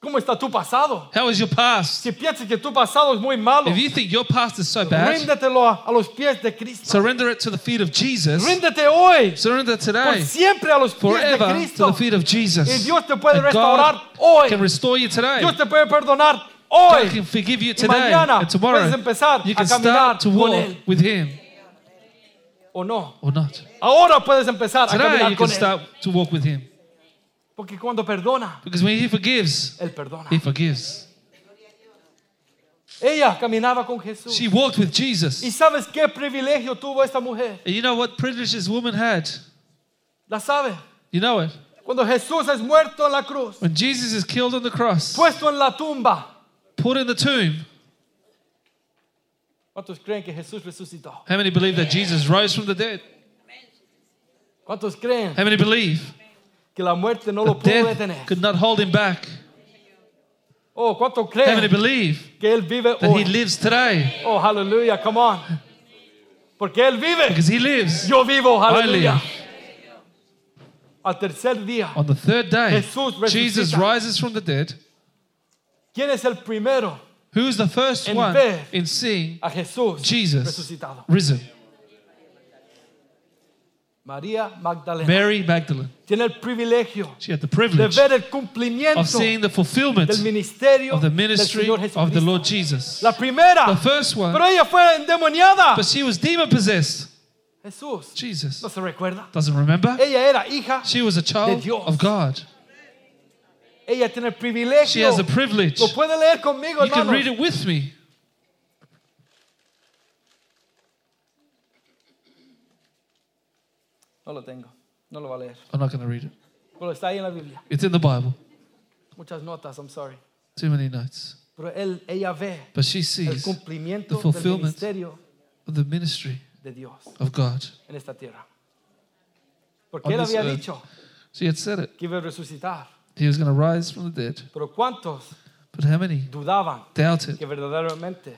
¿Cómo está tu pasado? How is your past? Si piensas que tu pasado es muy malo, If you think your past is so bad, ríndetelo a, a los pies de Cristo. surrender it to the feet of Jesus. Ríndete hoy Surrender por today, siempre a los pies de forever to Cristo. the feet of Jesus. Y Dios te puede And restaurar God hoy. can restore you today. Dios te puede perdonar God hoy. can forgive you Y today. mañana And tomorrow, puedes empezar you a can caminar start to con walk Él. with Him ¿O no? or not. Ahora puedes empezar a Today, caminar you con can Él. start to walk with Him. Porque cuando perdona, Because when He forgives, Él perdona. He forgives. Ella caminaba con Jesús. She walked with ¿Y Jesus. sabes qué privilegio tuvo esta mujer? And you know what privilege this woman had? ¿La sabe? You know it. Cuando Jesús es muerto en la cruz, When Jesus is killed on the cross, puesto en la tumba, put in the tomb, ¿cuántos creen que Jesús resucitó? how many believe that Jesus rose from the dead? ¿Cuántos creen How many believe que la muerte no lo that pudo death detener? could not hold him back? Oh, ¿cuántos How many creen believe que Él vive that he hoy? lives today? Oh, aleluya, come on. Porque Él vive, Because he lives. yo vivo, live. Al tercer día, On the third day, Jesús resucita. Jesus rises from the dead. ¿quién es el primero Who is the first En one ver in seeing a Jesús Jesus resucitado? risen? María Magdalena. Mary Magdalene. Tiene el privilegio She had the de privilege ver el cumplimiento of seeing the fulfillment del ministerio of the del ministry of the Lord Jesus. La primera, The first one, pero ella fue endemoniada. but she was demon possessed. Jesús, Jesus no se recuerda. doesn't remember. Ella era hija, She was a child Dios. of God. ella tiene el She has a privilege. Lo puede leer conmigo, You can read it with me. No lo tengo, no lo va a leer. I'm not going to read it. Pero está ahí en la Biblia. It's in the Bible. Muchas notas, I'm sorry. Too many notes. Pero él, ella ve But she el sees cumplimiento the del fulfillment ministerio of the ministry de Dios of God. en esta tierra. Porque On él this había earth. dicho She had said it. que iba a resucitar. He was going to rise from the dead. Pero ¿cuántos But how many dudaban doubted que verdaderamente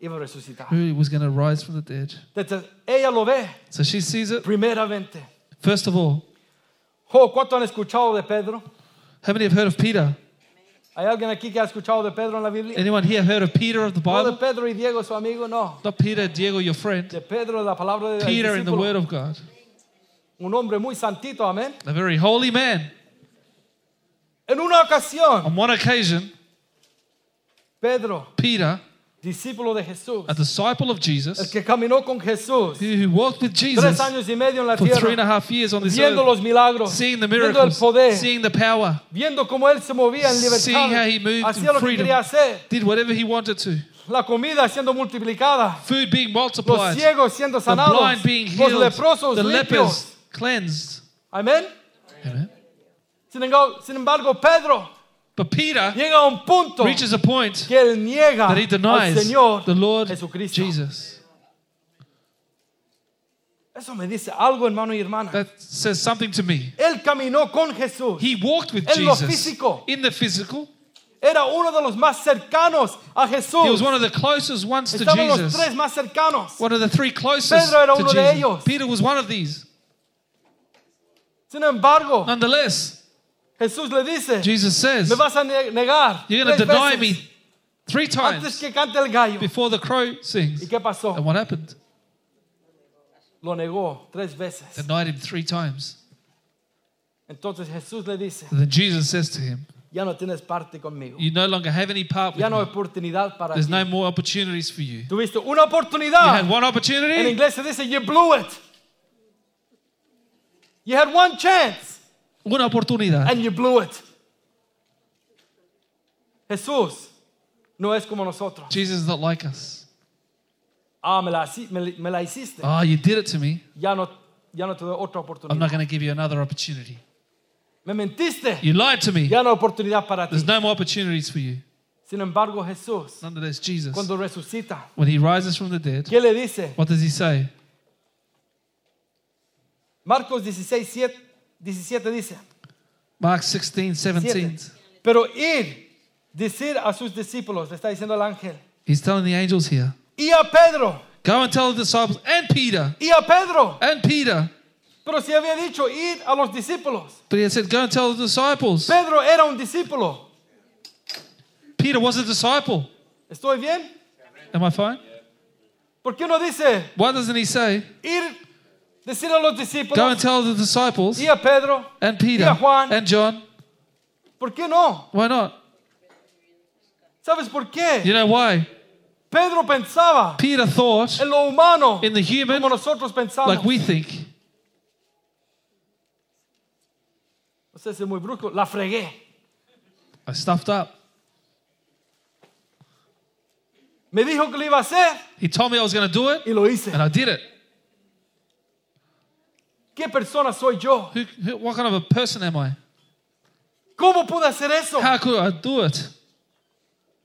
iba a resucitar? who was going to rise from the dead? Entonces, ella lo ve So she sees it. primeramente. First of all, Oh, ¿Cuánto han escuchado de Pedro? how many have heard of Peter? ¿Hay alguien aquí que ha escuchado de Pedro en la Biblia? Anyone here heard of Peter of the No de Bible? Pedro y Diego, su amigo, no. Not Peter, Diego, your friend. De Pedro, la palabra de Dios. Peter in the Word of God. Un hombre muy santito, amén. A very holy man. En una ocasión, On one occasion, Pedro, Peter, discípulo de Jesús, a disciple of el Jesus, que caminó con Jesús who walked with tres Jesus años y medio en la for three and a half years on this viendo earth, los milagros, seeing the viendo el miracles, poder, seeing the power, viendo cómo él se movía en seeing how libertad, he moved hacía lo que quería hacer, did whatever he wanted to. la comida siendo multiplicada, Food being los multiplied, ciegos siendo the sanados, blind being los leprosos the limpios. lepers cleansed. Amen. Embargo, sin embargo, Pedro But Peter llega a un punto reaches a point que él niega that he al denies Señor the Lord Jesucristo. Jesus. Eso me dice algo, hermano y hermana. That says something to me. Él caminó con Jesús. He walked with En lo Jesus físico. in the physical. Era uno de los más cercanos a He was one of the closest ones to Estaban los Jesus. tres más cercanos. One of the three closest Pedro era to uno de Jesus. ellos. Peter was one of these. Sin embargo, Nonetheless, Jesús le dice, Jesus says, me vas a negar You're going to deny veces me three antes times que cante el gallo. before the crow sings. ¿Y qué pasó? And what happened? Lo negó tres veces. Denied him three times. Entonces Jesús le dice, And then Jesus says to him, ya no tienes parte conmigo. You no longer have any part with Ya no me. oportunidad para There's ti. no more opportunities for you. Tuviste una You had one En opportunity, inglés se dice, you blew it. You had one chance una oportunidad. and you blew it. Jesús no es como nosotros. Jesus is not like us. Ah, me la, me, me la hiciste. Oh, you did it to me. Ya no, ya no te doy otra I'm not going to give you another opportunity. Me mentiste. You lied to me. Ya no hay oportunidad para ti. There's no more opportunities for you. Sin embargo, Jesús, Nonetheless, Jesus, cuando resucita, when he rises from the dead, ¿qué le dice? what does he say? Marcos 16, 7, 17 dice, Mark 16, 17. pero ir, decir a sus discípulos, le está diciendo el ángel, He's telling the angels here y a Pedro, go and tell the disciples and Peter, y a Pedro. and Peter. Pero si había dicho ir a los discípulos. But he said, go and tell the disciples. Pedro era un discípulo. Peter was a disciple. ¿Estoy bien? Am I fine? ¿Por qué no dice Why doesn't he say, ir, decir a los discípulos. go and tell the disciples y a Pedro? and Peter y a Juan? and John? ¿Por qué no? Why not? ¿Sabes por qué? You know why? Pedro pensaba Peter thought en lo humano in the human como nosotros pensamos. like we think. No sé si es muy brusco, la fregué. I stuffed up. Me dijo que lo iba a hacer He told me I was going to do it, y lo hice. and I did it. ¿Qué persona soy yo? Who, who, what kind of a person am I? ¿Cómo pude hacer eso? How could I do it?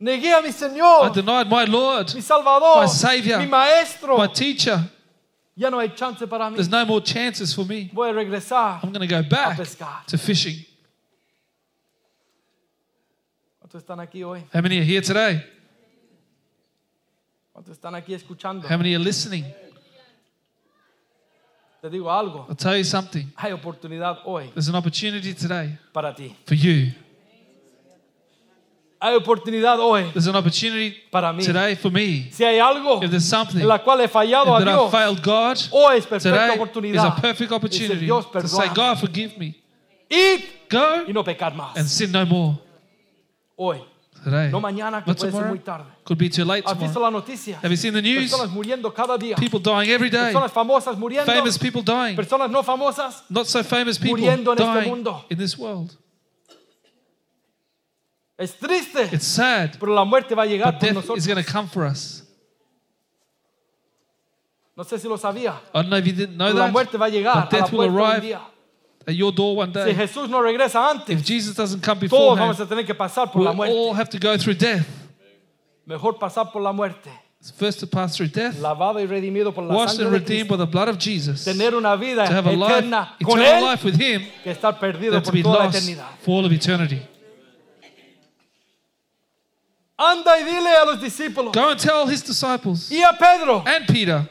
Negué a mi I denied my Lord, mi Salvador, my Savior, mi Maestro. my teacher. Ya no hay chance para mí. There's no more chances for me. Voy a regresar I'm going to go a back pescar. to fishing. ¿Cuántos están aquí hoy? How many are here today? ¿Cuántos están aquí escuchando? How many are listening? Te digo algo. I'll tell you something. Hay oportunidad hoy There's an opportunity today para ti. for you. Hay oportunidad hoy There's an opportunity para mí. today for me. Si hay algo If there's something en la cual he fallado a that Dios, failed God, hoy es perfecta today is a oportunidad. perfect opportunity Dios, to say. God, forgive me. Ir Go y no pecar más. and sin no more. Hoy. Today. No mañana, que Not puede ser tomorrow. muy tarde. Could be too late ¿Has visto tomorrow. la? Have you seen the news? Personas muriendo cada día. People dying every day. Personas famosas muriendo. Famous people dying. Personas no famosas. Not so famous people Muriendo en este dying mundo. in this world. Es triste. It's sad, Pero la muerte va a llegar but por death nosotros. is going to come for us. No sé si lo sabía. I don't know if you didn't know Pero la that. muerte va a llegar But a la death will puerta un arrive día. At your door one Si day. Jesús no regresa antes, If Jesus doesn't come todos vamos a tener que pasar por we'll muerte. all have to go through death. Mejor pasar por la muerte. First to pass through death, Lavado y redimido por la washed and sangre de redeemed by the blood of Jesus. To Tener una vida have a life, eterna con eternal Él life with Him, que estar perdido than to be toda la lost eternidad. for all of eternity. Anda y dile a los discípulos Go and tell His disciples y a Pedro and Peter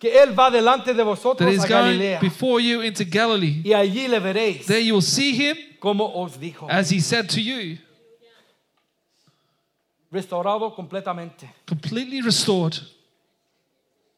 que Él va delante de vosotros He's a going Galilea. before you into Galilee. Y allí le veréis There you will see Him como os dijo. as He said to you, Restaurado completamente. completely restored.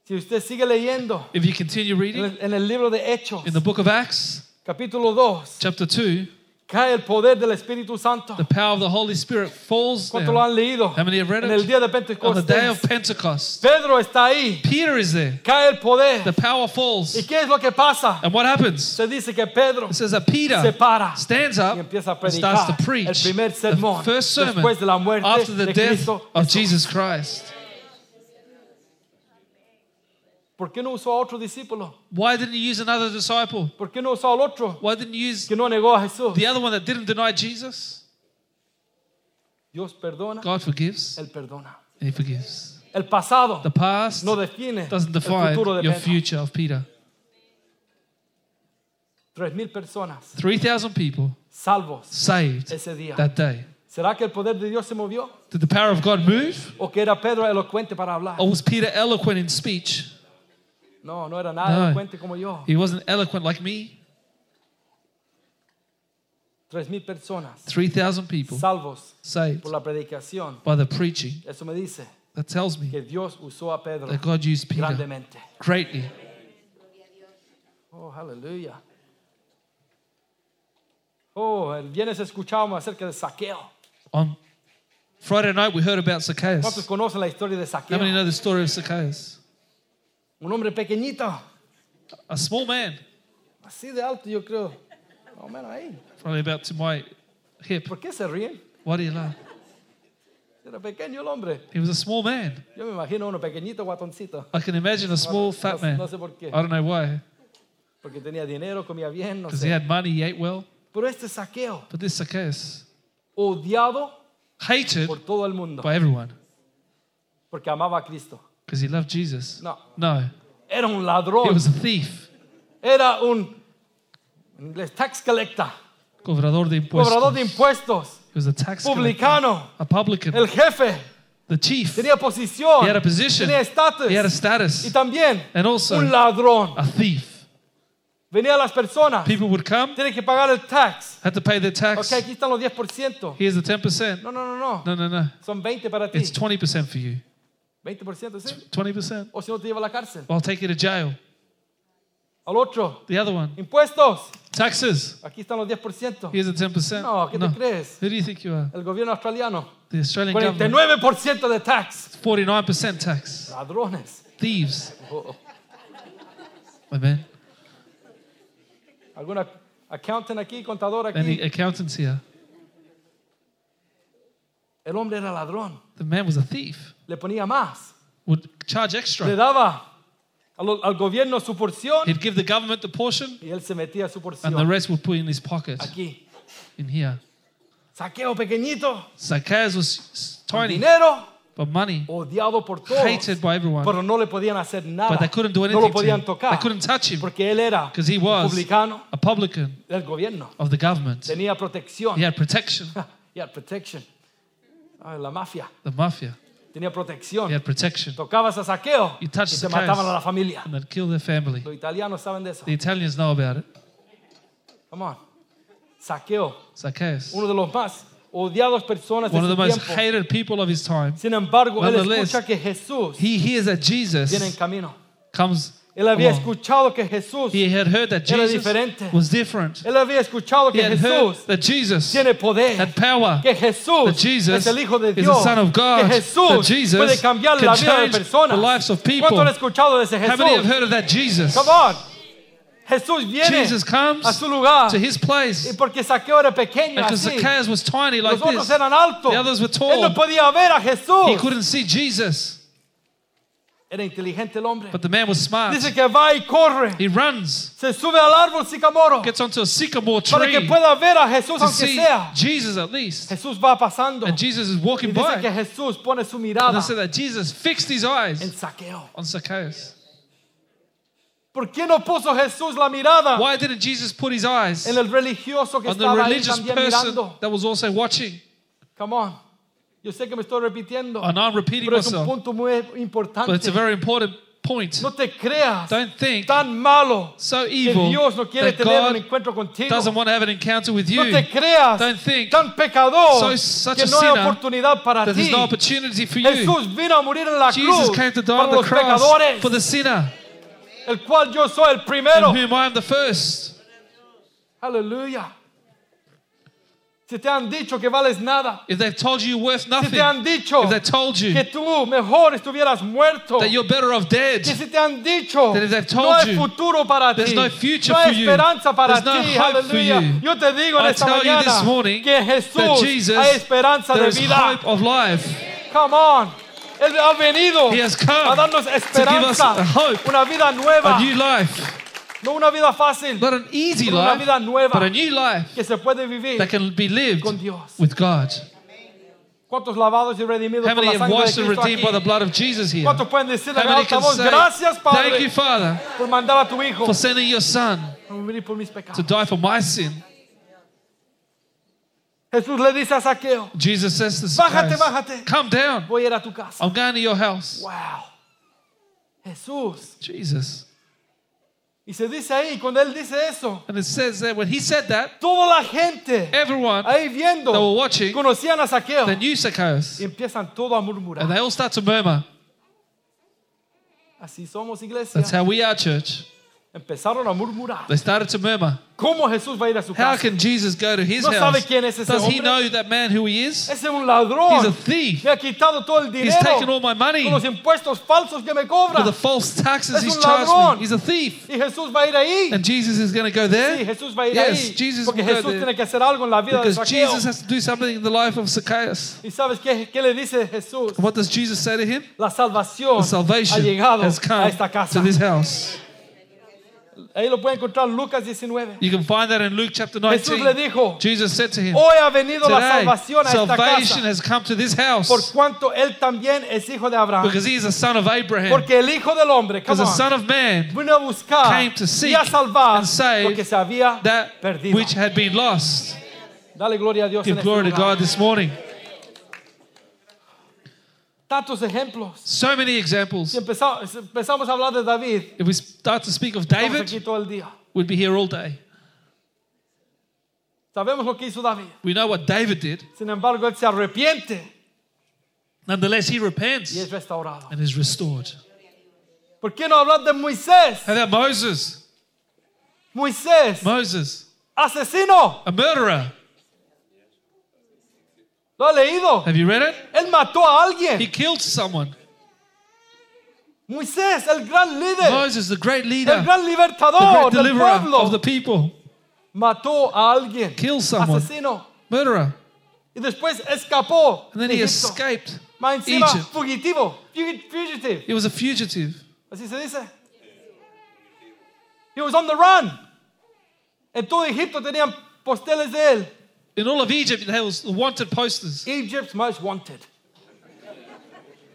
Si usted sigue leyendo If you continue en reading el, en el libro de Hechos, in the book of Acts, capítulo 2, chapter 2, cae el poder del Espíritu Santo. The power of the Holy Spirit falls ¿Cuánto lo han leído? How many have read En el it? día de On the day of. Pentecost, Pedro está ahí. Peter is there. Cae el poder. The power falls. ¿Y qué es lo que pasa? And what happens? Se dice que Pedro It says that se Peter para stands up y empieza a and starts to predicar el preach primer the sermón first sermon después de la muerte after the de death Cristo of Jesús. Jesus Christ. ¿Por qué no usó a otro discípulo? Why didn't he use another disciple? ¿Por qué no usó al otro Why didn't he use que no negó a Jesús? the other one that didn't deny Jesus? Dios perdona, God forgives Él perdona. and he forgives. El pasado The past no define doesn't define de your future of Peter. Tres personas 3,000 people salvos saved ese día. that day. ¿Será que el poder de Dios se movió? Did the power of God move? ¿O que era Pedro elocuente para hablar? Or was Peter eloquent in speech? No, no era nada elocuente como yo. He wasn't eloquent like me. Tres mil personas 3,000 people salvos saved por la predicación. by the preaching. Eso me dice That tells me que Dios usó a Pedro that God used Peter grandemente. greatly. Oh, aleluya. Oh, el viernes escuchábamos acerca de Zaqueo. On Friday night, we heard about ¿Cuántos Zacchaeus. conocen la historia de How many know the story of Zacchaeus? Un hombre pequeñito, A small man, así de alto, yo creo. Más o menos ahí. probably about to my hip. ¿Por qué se ríen? Why do you laugh? Era pequeño el hombre. He was a small man. Yo me imagino uno pequeñito, guatoncito. I can imagine a small, fat man. no sé por qué. I don't know why. Porque tenía dinero, comía bien, no Because he had money, he ate well. Pero este Zaqueo, But this Zacchaeus, odiado hated por todo el mundo, by everyone porque amaba a Cristo. Because he loved Jesus. No, No, era un he ladrón. was a thief. Era un, en inglés, tax collector, Cobrador de cobrador de impuestos. impuestos, He was a tax collector, publicano, a publican, el jefe, the chief. tenía posición, He had a position. tenía estatus He had a y status. también And also un ladrón. a thief. Las personas, People would come, que pagar el tax. had to pay their tax. Ok, aquí están los 10%. Here's the 10%. No, no, no, no. No, no, no. Son 20 para ti. It's 20% for you. 20%, ¿sí? 20%. O si no te lleva a la cárcel. I'll take you to jail. Al otro, The other one. impuestos. Taxes. Aquí están los 10%. Here's the 10%. No, ¿qué te crees? Who do you think you are? El gobierno australiano, The Australian government. 49% de tax. 49% tax. Ladrones. Thieves. Oh, Amen. ¿Alguna accountant aquí, contador Any aquí? accountants here? El hombre era ladrón. The man was a thief. Le ponía más. Would charge Le extra. daba al, al gobierno su porción He'd give the government the portion, y él se metía su and the porción rest would put in his pocket. aquí. In here. Saqueo pequeñito, Zacchaeus was con tiny, dinero, but money, odiado por todos. hated by everyone. Pero no le podían hacer nada. But they couldn't do no anything lo to podían tocar. They couldn't touch him Porque él era because he was publicano a publican del gobierno. of the government. Tenía protección. He had protection. He had protection. Ah, la mafia The mafia. tenía protección. Had protection. Tocabas a saqueo You y touch te Zacchaeus. mataban a la familia. And they'd kill their family. Los italianos saben de eso. The Italians know about it. Come on. Saqueo, Zacchaeus. uno de los más odiados personas de One of su the most tiempo. hated people of his time. Sin embargo, él Nonetheless, escucha que Jesús He hears that viene en Jesus camino. comes Él había escuchado que Jesús, He had heard that Era Jesus diferente. was different. él había escuchado He que had heard Jesús that Jesus tiene poder, had power. que Jesús That Jesus es el Hijo de is the Dios, Son of God. que Jesús That Jesus puede cambiar can la vida de change personas. the lives of people. ¿Cuánto han escuchado de ese How many have Jesús? heard of that Jesus? Come on. Jesús viene Jesus comes a su lugar to his y place. porque Saqueo era pequeño Because así. Zacchaeus was tiny like Los otros this. eran altos. The others were Él no tall. podía ver a He Jesús. couldn't see Jesus. Era inteligente el hombre. But the man was smart. Dice que va y corre. He runs, Se sube al árbol sicamoro gets onto a sycamore para que tree pueda ver a Jesús to aunque see sea. Jesus at least. Jesús va pasando. And Jesus is Y walking dice que by. Jesús pone su And mirada they said that Jesus fixed his en eyes saqueo. on Zacchaeus. ¿Por qué no puso Jesús la mirada Why didn't Jesus put his eyes en el religioso que on the ahí religious también person mirando? that was also watching? Come on. Yo sé que me estoy repitiendo, And I'm repeating pero es un myself, punto muy but it's a importante. very important point. No te creas Don't think tan malo so que evil Dios no quiere that tener un God encuentro contigo. doesn't want to have an encounter with No you. te creas Don't think tan pecador so- such que a no hay sinner oportunidad para that ti. there's no opportunity for you. Jesús vino a morir en la Jesus cruz came to die para on the los cross pecadores, for the sinner, el cual yo soy el primero. in whom I am the first. Aleluya. Si te han dicho que vales nada. if they've told you you're worth Si nothing, te han dicho if they told you que tú mejor estuvieras muerto. that you're better off dead, Que si te han dicho That if they've no told hay you futuro para there's ti, no future no hay for you, esperanza para there's no ti, aleluya. you. Yo te digo en I esta mañana morning que Jesús Jesus, hay esperanza de vida. hope of life. Come on. Él ha venido He has come a darnos to give us esperanza, a hope, una vida nueva, A new life, no una vida fácil, not an easy Pero una vida life, nueva. but a new life que se puede vivir that can be lived con Dios. with God. ¿Cuántos lavados y redimidos How por many la have sangre de washed and Cristo redeemed by the aquí? blood of Jesus here? ¿Cuántos pueden decirle How en many alta can voz, say, gracias Thank you, Padre Father, por mandar a tu Hijo for sending your Son a morir por mis to die for my sin? Jesús le dice a Saqueo, Jesus says to Bájate, Zacchaeus, bájate. Come down. voy a ir a tu casa. I'm going to your house. Wow. Jesús. Jesus. Y se dice ahí, cuando él dice eso, And it says that when he said that, toda la gente everyone ahí viendo that were watching, conocían a Saqueo they knew Zacchaeus. y empiezan todo a murmurar. And they all start to murmur. Así somos iglesia. That's how we are, church. Empezaron a murmurar. They started to murmur. ¿Cómo Jesús va a ir a su How casa? can Jesus go to his No sabe house? quién es ese Does he hombre. know that man who he is? Ese es un He's a ladrón. thief. Me ha quitado todo el He's taken all dinero my money con los impuestos falsos que me cobra. for the false taxes Es he's un charged ladrón. me. He's a thief. Y Jesús va a ir ahí. And Jesus is going to go Sí, there Jesús va a ir Yes, ahí. Jesus Porque will go Jesús there. tiene que hacer algo en la vida de because. Jesus has to do something in the life of Zacchaeus. ¿Y sabes qué, qué le dice Jesús? What does Jesus say to him? La salvación The salvation ha llegado has a come esta casa. to this house. Ahí lo pueden encontrar Lucas 19. You can find that in Luke chapter Jesús 19. le dijo, Jesus said to him, hoy ha venido la salvación a esta salvation casa has come to this house por cuanto él también es hijo de Abraham. because he is a son of Abraham. Porque el hijo del hombre, Because come the on, Son of Man vino a buscar came to seek y a salvar and save lo que se había that perdido. which had been lost. Dale gloria a Dios en Give este glory to lugar. God this morning. Tantos ejemplos. So many examples. Si empezamos, empezamos a hablar de David, If we start to speak of David, aquí todo el día. we'd be here all day. Sabemos lo que hizo David. We know what David did. Sin embargo, él se arrepiente Nonetheless, he y repents es restaurado. and is restored. ¿Por qué no hablar de Moisés? How about Moses? Moisés, Moses, asesino. a murderer. ¿Lo ha leído? Have you read it? Él mató a He alguien. killed someone. Moisés, el gran líder, Moses, the great el gran the libertador great del pueblo, of the people, mató a alguien. killed someone, Asesino. murderer. Y después escapó. And then he Egipto. escaped Más encima, Egypt. fugitivo. Fugit- Fugitive. He was a fugitive. Así se dice. He was on the run. En todo Egipto tenían posteles de él. In all of Egypt, there was the wanted posters. Egypt's most wanted.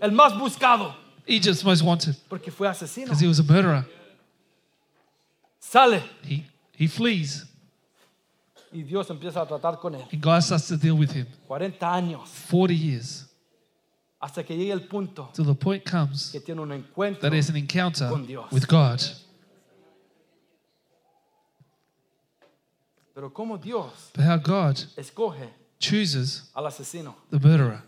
El más buscado. Egypt's most wanted Porque fue asesino. because he was a murderer. Sale. He, he flees, Y Dios empieza a tratar con él. and God starts to deal with him. 40 años. 40 years Hasta que llegue el punto till the point comes que tiene un encuentro. that is an encounter Con Dios. with God. Pero como Dios But how God escoge chooses al asesino. the murderer.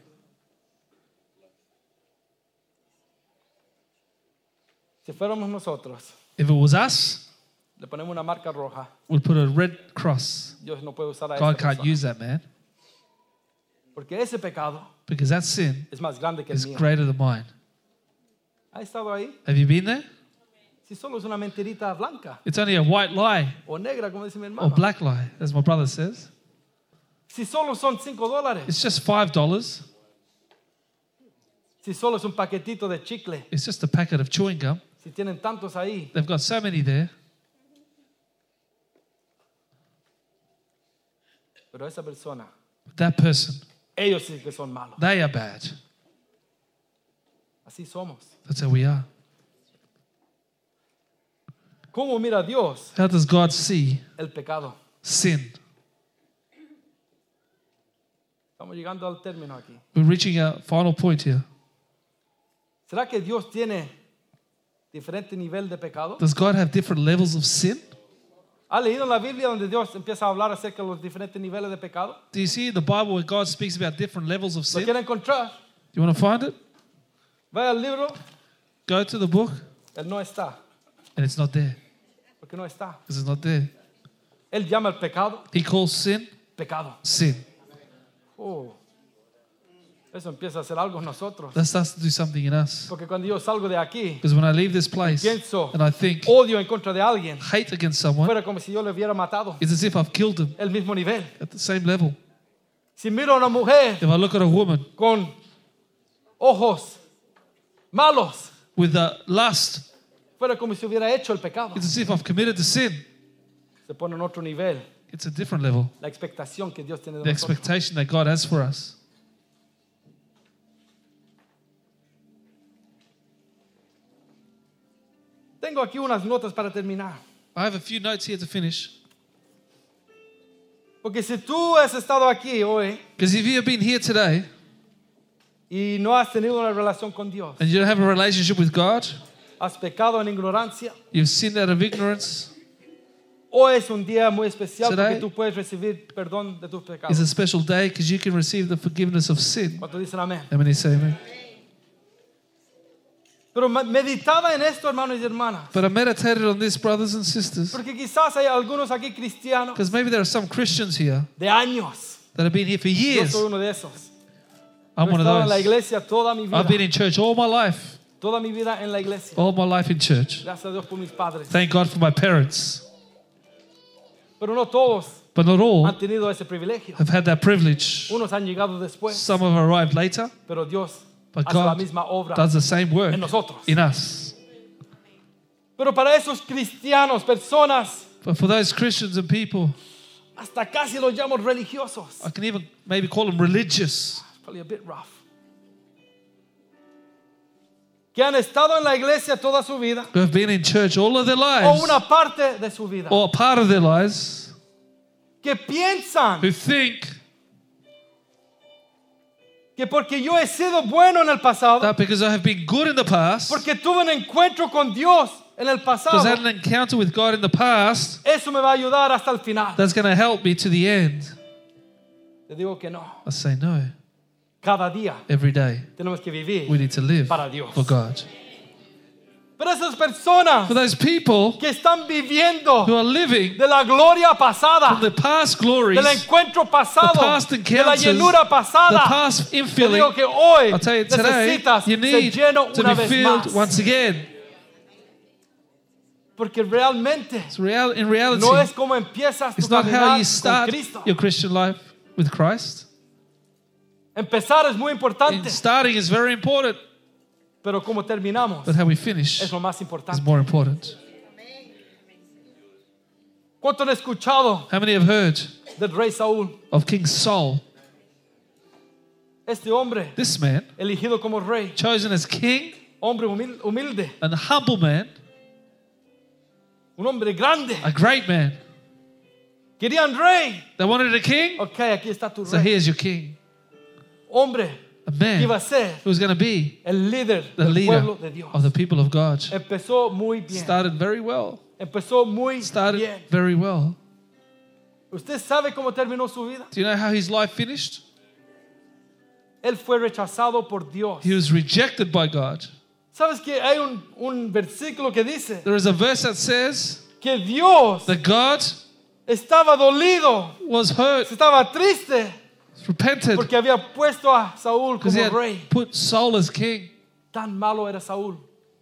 Si fuéramos nosotros, If it was us, le ponemos una marca roja. we'd put a red cross. Dios no puede usar a God can't persona. use that man Porque ese pecado because that sin es más grande que el is mío. greater than mine. ¿Ha estado ahí? Have you been there? Si solo es una mentirita blanca It's only a white lie o negra, como dice mi or hermano. black lie, as my brother says. Si solo son 5 dólares. It's just five dollars. Si solo es un paquetito de chicle. It's just a packet of chewing gum. Si tienen tantos ahí. They've got so many there, Pero esa persona, but that person, ellos sí que son malos. they are bad. Así somos. That's how we are. ¿Cómo mira Dios How does God see el pecado? sin? Estamos llegando al término aquí. We're reaching a final point here. ¿Será que Dios tiene diferente nivel de pecado? Does God have different levels of sin? ¿Ha leído en la Biblia donde Dios empieza a hablar acerca de los diferentes niveles de pecado? Do you see in the Bible where God speaks about different levels of ¿Lo sin? quiere encontrar? You want to find it? Vaya al libro. Go to the book, Él no está. And it's not there Porque no está. because it's not there. Él llama el pecado He calls sin pecado. sin. Oh, eso empieza a hacer algo en nosotros. That starts to do something in us. Porque cuando yo salgo de aquí, Because when I leave this place pienso and I think odio en contra de alguien, hate against someone, fuera como si yo le hubiera matado. it's as if I've killed them El mismo nivel. at the same level. Si miro a una mujer If I look at a woman con ojos malos, with uh, lust, fuera como si hubiera hecho el pecado. it's as if I've committed the sin. Se pone en otro nivel It's a different level. la expectación que Dios tiene de The nosotros. expectation that God has for us. Tengo aquí unas notas para terminar. I have a few notes here to finish. Porque si tú has estado aquí hoy Because if you have been here today y no has tenido una relación con Dios, and you don't have a relationship with God, has pecado en ignorancia, you've sinned out of ignorance, hoy es un día muy especial Today porque tú puedes recibir perdón de tus it's a special day because you can receive the forgiveness of sin. ¿Cuántos dicen amén? How many say amen? Pero meditaba en esto, hermanos y hermanas. But I meditated on this, brothers and sisters, Porque quizás hay algunos aquí cristianos because maybe there are some Christians here de años. that have been here for Yo years. soy uno de esos. I'm Yo he one of estado en la those. iglesia toda mi vida. I've been in church all my life, Toda mi vida en la iglesia. all my life in church. Gracias a Dios por mis padres. Thank God for my parents. Pero no todos But not all han tenido ese privilegio. have had that privilege. Unos han llegado después, Some have arrived later, pero Dios but hace la God misma obra does the same work en nosotros. in us. Pero para esos cristianos, personas, But for those Christians and people, hasta casi los llamo religiosos. I can even maybe call them religious, Probably a bit rough. Que han estado en la iglesia toda su vida who have been in church all of their o lives, una parte de su vida. or part of their lives, Que piensan who think que porque yo he sido bueno en el pasado, that because I have been good in the past, porque tuve un encuentro con Dios en el pasado, because I had an encounter with God in the past, eso me va a ayudar hasta el final. that's going to help me to the end. Te digo que no. I say no. Cada día Every day tenemos que vivir we need to live para Dios. for God. Pero esas personas For those people que están viviendo who are living de la gloria pasada, from the past glories, del encuentro pasado, the past de la encounters, llenura the pasada, past te infilling, que hoy I'll tell you today, necesitas you ser need lleno to be vez filled más. once again. Porque realmente So real, in reality, no es como empiezas tu it's not how caminar you con start Cristo. your Christian life with Christ. Empezar es muy importante, starting is very important, pero como terminamos but how we finish es lo más is importante. more important. ¿Cuánto han escuchado How many have heard del rey Saúl? of King Saul? Este hombre This man, elegido como rey, chosen as king, hombre humil- humilde, and a humble man, un hombre grande. a great man. Querían rey. They wanted a king, Ok, aquí está tu so rey. here's your king. Hombre A que iba man a ser who was going to be el líder the del leader pueblo de Dios. of the people of God. Empezó muy bien. Started very well. Empezó muy Started bien. very well. ¿Usted sabe cómo terminó su vida? Do you know how his life finished? Él fue rechazado por Dios. He was rejected by God. ¿Sabes que hay un, un versículo que dice There is a verse that says que Dios that God estaba dolido, was hurt, estaba triste repented, porque había puesto a Saúl because he como had rey? put Saul as king. Tan malo era Saúl,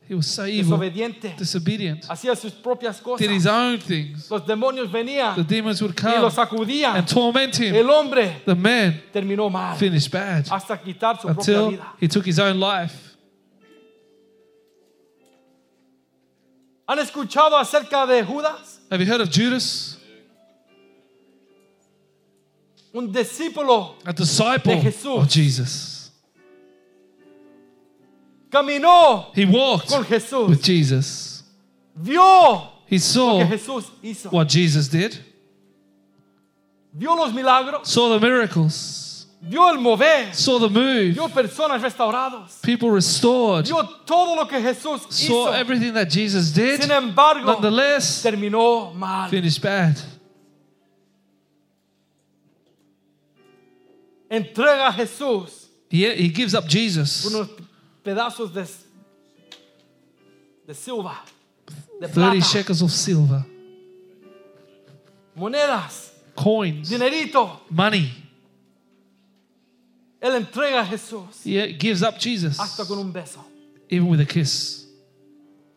He was so evil, desobediente, disobedient, hacía sus propias did his own things. Los demonios The demons would y come los sacudían. and torment him. El hombre The man terminó mal finished bad hasta quitar su propia until vida. he took his own life. ¿Han escuchado acerca de Judas? Have you heard of Judas? Un discípulo A disciple De Jesús. of Jesus. caminó He walked con Jesús, with Jesus. vio He saw que Jesús hizo, what Jesus did, vio los milagros, saw the miracles, vio el mover, saw the move, vio personas restauradas, people restored, vio todo lo que Jesús saw hizo. everything that Jesus did. Sin embargo, Nonetheless, terminó mal. finished bad. Entrega a Jesús He, he gives up Jesus. unos pedazos de, de silva, de 30 plata, shekels of silver, monedas, coins, dinerito, money, Él entrega a Jesús He gives up Jesus, hasta con un beso. even with a kiss.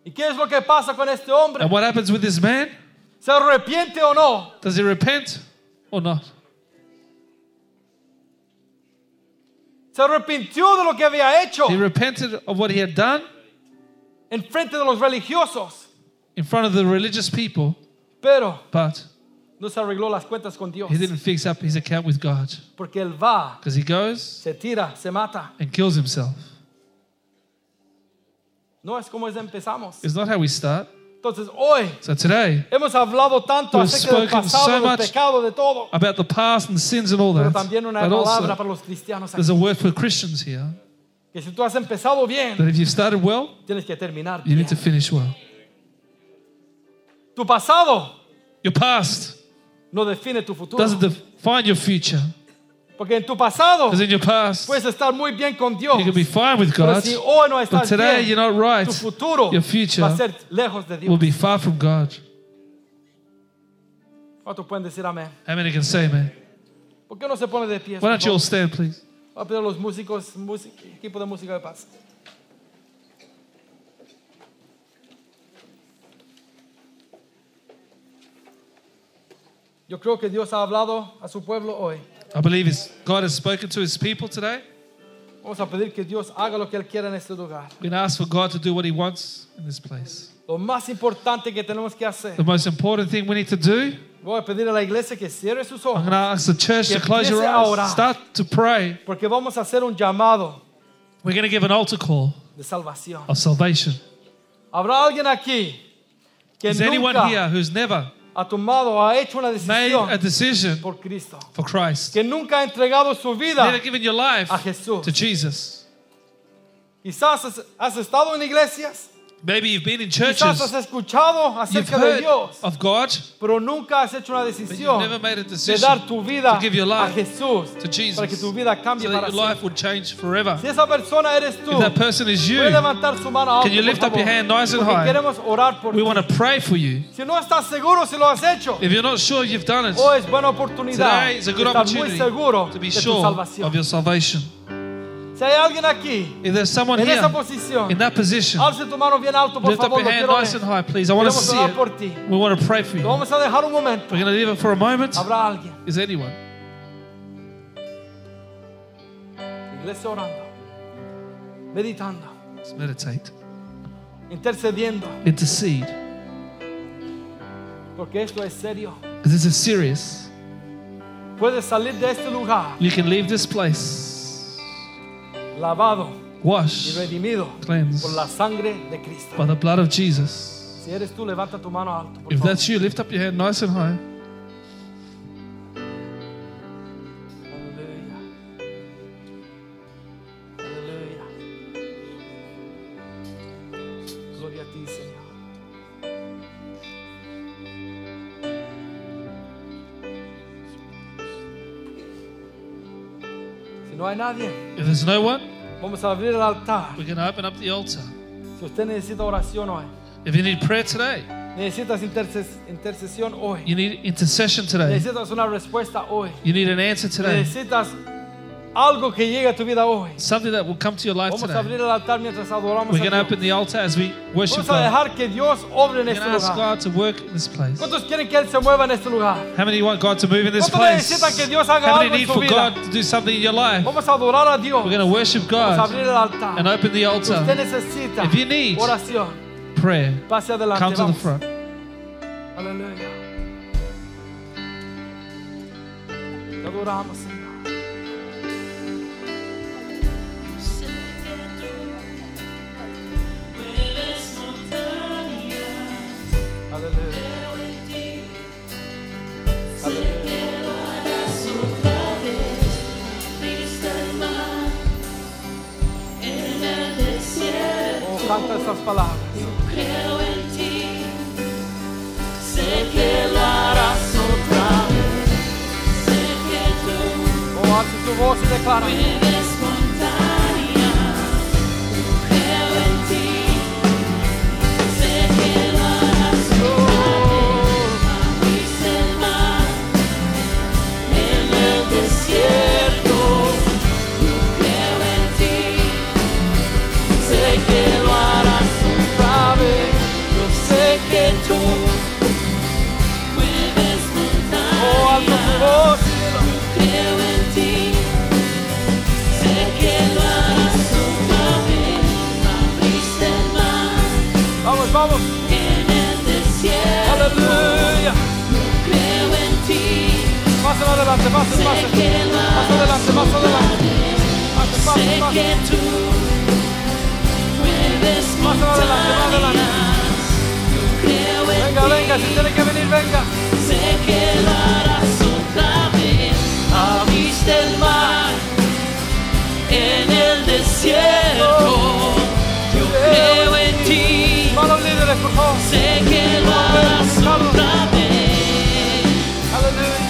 ¿Y qué es lo que pasa con este hombre? And what happens with this man? ¿Se arrepiente o no? Does he repent or not? Se arrepintió de lo que había hecho He repented of what he had done en frente de los religiosos, in front of the religious people, pero but no se arregló las cuentas con Dios. he didn't fix up his account with God Porque él va, because he goes se tira, se mata. and kills himself. No es como empezamos. It's not how we start. Entonces hoy So today, hemos hablado tanto We've acerca del spoken pasado, so del much pecado, de todo. about the past and sins and all Pero that, también una but palabra also para los cristianos there's aquí. a word for Christians here Que si tú has empezado bien, that if you've started well, tienes que terminar you bien. need to finish well. Tu pasado Your past no define tu futuro. doesn't define your future. Porque en tu pasado Because in your past, puedes estar muy bien con Dios. you can be fine with Pero God, si hoy no but estás today bien, you're not right. tu futuro Your future va a ser lejos de will Dios. be far from God. ¿Cuántos pueden decir amén? How many can say, man? ¿Por qué no se pone de pie? Why don't you all stand, please? Voy a pedir a los músicos, músic- equipo de música de paz. Yo creo que Dios ha hablado a su pueblo hoy. I believe his, God has spoken to his people today. Vamos a pedir que Dios haga lo que Él quiera en este lugar. We're going to ask for God to do what he wants in this place. Lo más importante que tenemos que hacer, The most important thing we need to do, voy a pedir a la iglesia que cierre sus I'm going to ask the church to close your empiece a orar. eyes. Start to pray. porque vamos a hacer un llamado We're going to give an altar call de salvación. of salvation. ¿Habrá alguien aquí que Is anyone here who's never ha tomado, ha hecho una made a decision por Cristo? for Christ? Que nunca ha entregado su vida Never given your life a Jesús. to Jesus. Quizás has, has estado en iglesias, Maybe you've been in quizás churches, has escuchado you've acerca de Dios, of God, pero nunca has hecho una decisión never made a de decision dar tu vida to give your a life Jesús to Jesus para que tu vida so that para your life would change forever. Si esa persona eres tú, If that person is you, puede levantar su mano alto, Can you lift up your hand nice and high? queremos orar por we ti. want to pray for you. Si no estás seguro si lo has hecho, If you're not sure you've done it, hoy es buena oportunidad today is a good estar muy opportunity seguro to be sure of your salvation. Si hay alguien aquí If there's someone en here esa posición, in that position, alce tu mano bien alto, por lift up favor, your lo hand quiero nice and high, please. I want to Queremos see orar it. por ti. We want to pray for Lo you. vamos a dejar un momento. We're going to leave it for a moment. Habrá alguien, Is anyone? iglesia orando, meditando, Let's meditate. intercediendo, Intercede. porque esto es serio. This is serious. Puedes salir de este lugar You can leave this place lavado y washed, redimido cleansed por la sangre de Cristo. by the blood of Jesus. Si eres tú, levanta tu mano alto. Por If favor. that's you, lift up your hand nice and high. Hay nadie, If there's no one, vamos a abrir el altar. we're going to open up the altar. Si usted necesita oración hoy, If you need prayer today, necesitas interces- intercesión hoy, you need intercession today, necesitas una respuesta hoy, you need an answer today, necesitas algo que llegue a tu vida hoy. something that will come to your life Vamos a today. abrir el altar mientras adoramos We're going to open the altar as we worship Vamos a God. dejar que Dios obre en We're este going to ask lugar. God to work in this place. ¿Cuántos quieren que Él se mueva en este lugar? How many want God to move in this ¿Cuántos place? necesitan que Dios haga How algo many en need su for vida? God to do something in your life? Vamos a adorar a Dios. We're going to worship Vamos a God abrir el altar. and open the Si altar. usted necesita If you need oración, prayer. pase adelante. Come to the Vamos. front. Aleluya. Te adoramos, Señor. canta essas palavras. Eu creio em ti, sei que lo harás vez, sei que tu. Com ótimo, tu voz declara. Adelante, Más harás adelante, más adelante. Más adelante, más adelante. Venga, venga, si tiene que venir, venga. Sé que lo harás otra vez. Abriste el mar en el desierto. Yo creo en ti. Manos líderes, por favor. Sé que lo harás otra vez. Aleluya.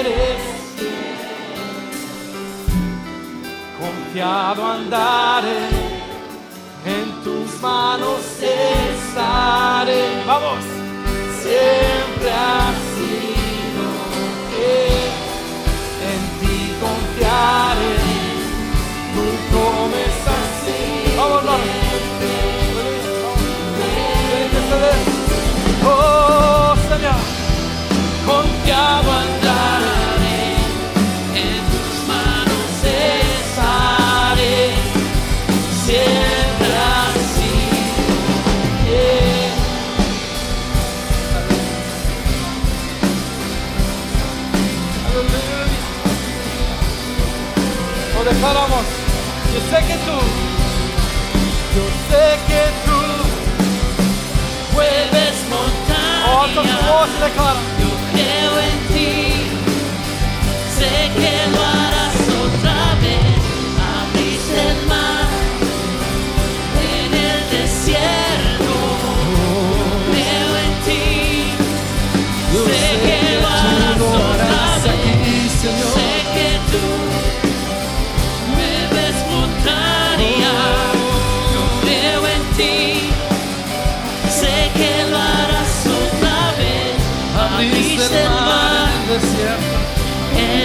Confiado andaré. En tus manos estaré. Vamos. Siempre has. En ti confiaré. Tu promesa sí. Vamos, ceder. Oh, Señor. Confiado andaré. Lo declaramos. Yo sé que tú, yo sé que tú, Mueves oh, alza tu montañas. voz declara. Yo creo en ti, sé que lo harás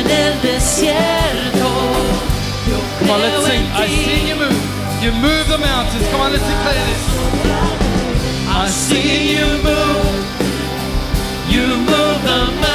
en el desierto. Yo Come on, let's sing. I see you move. You move the mountains. Come on, let's declare this. I see you move. You move the mountains,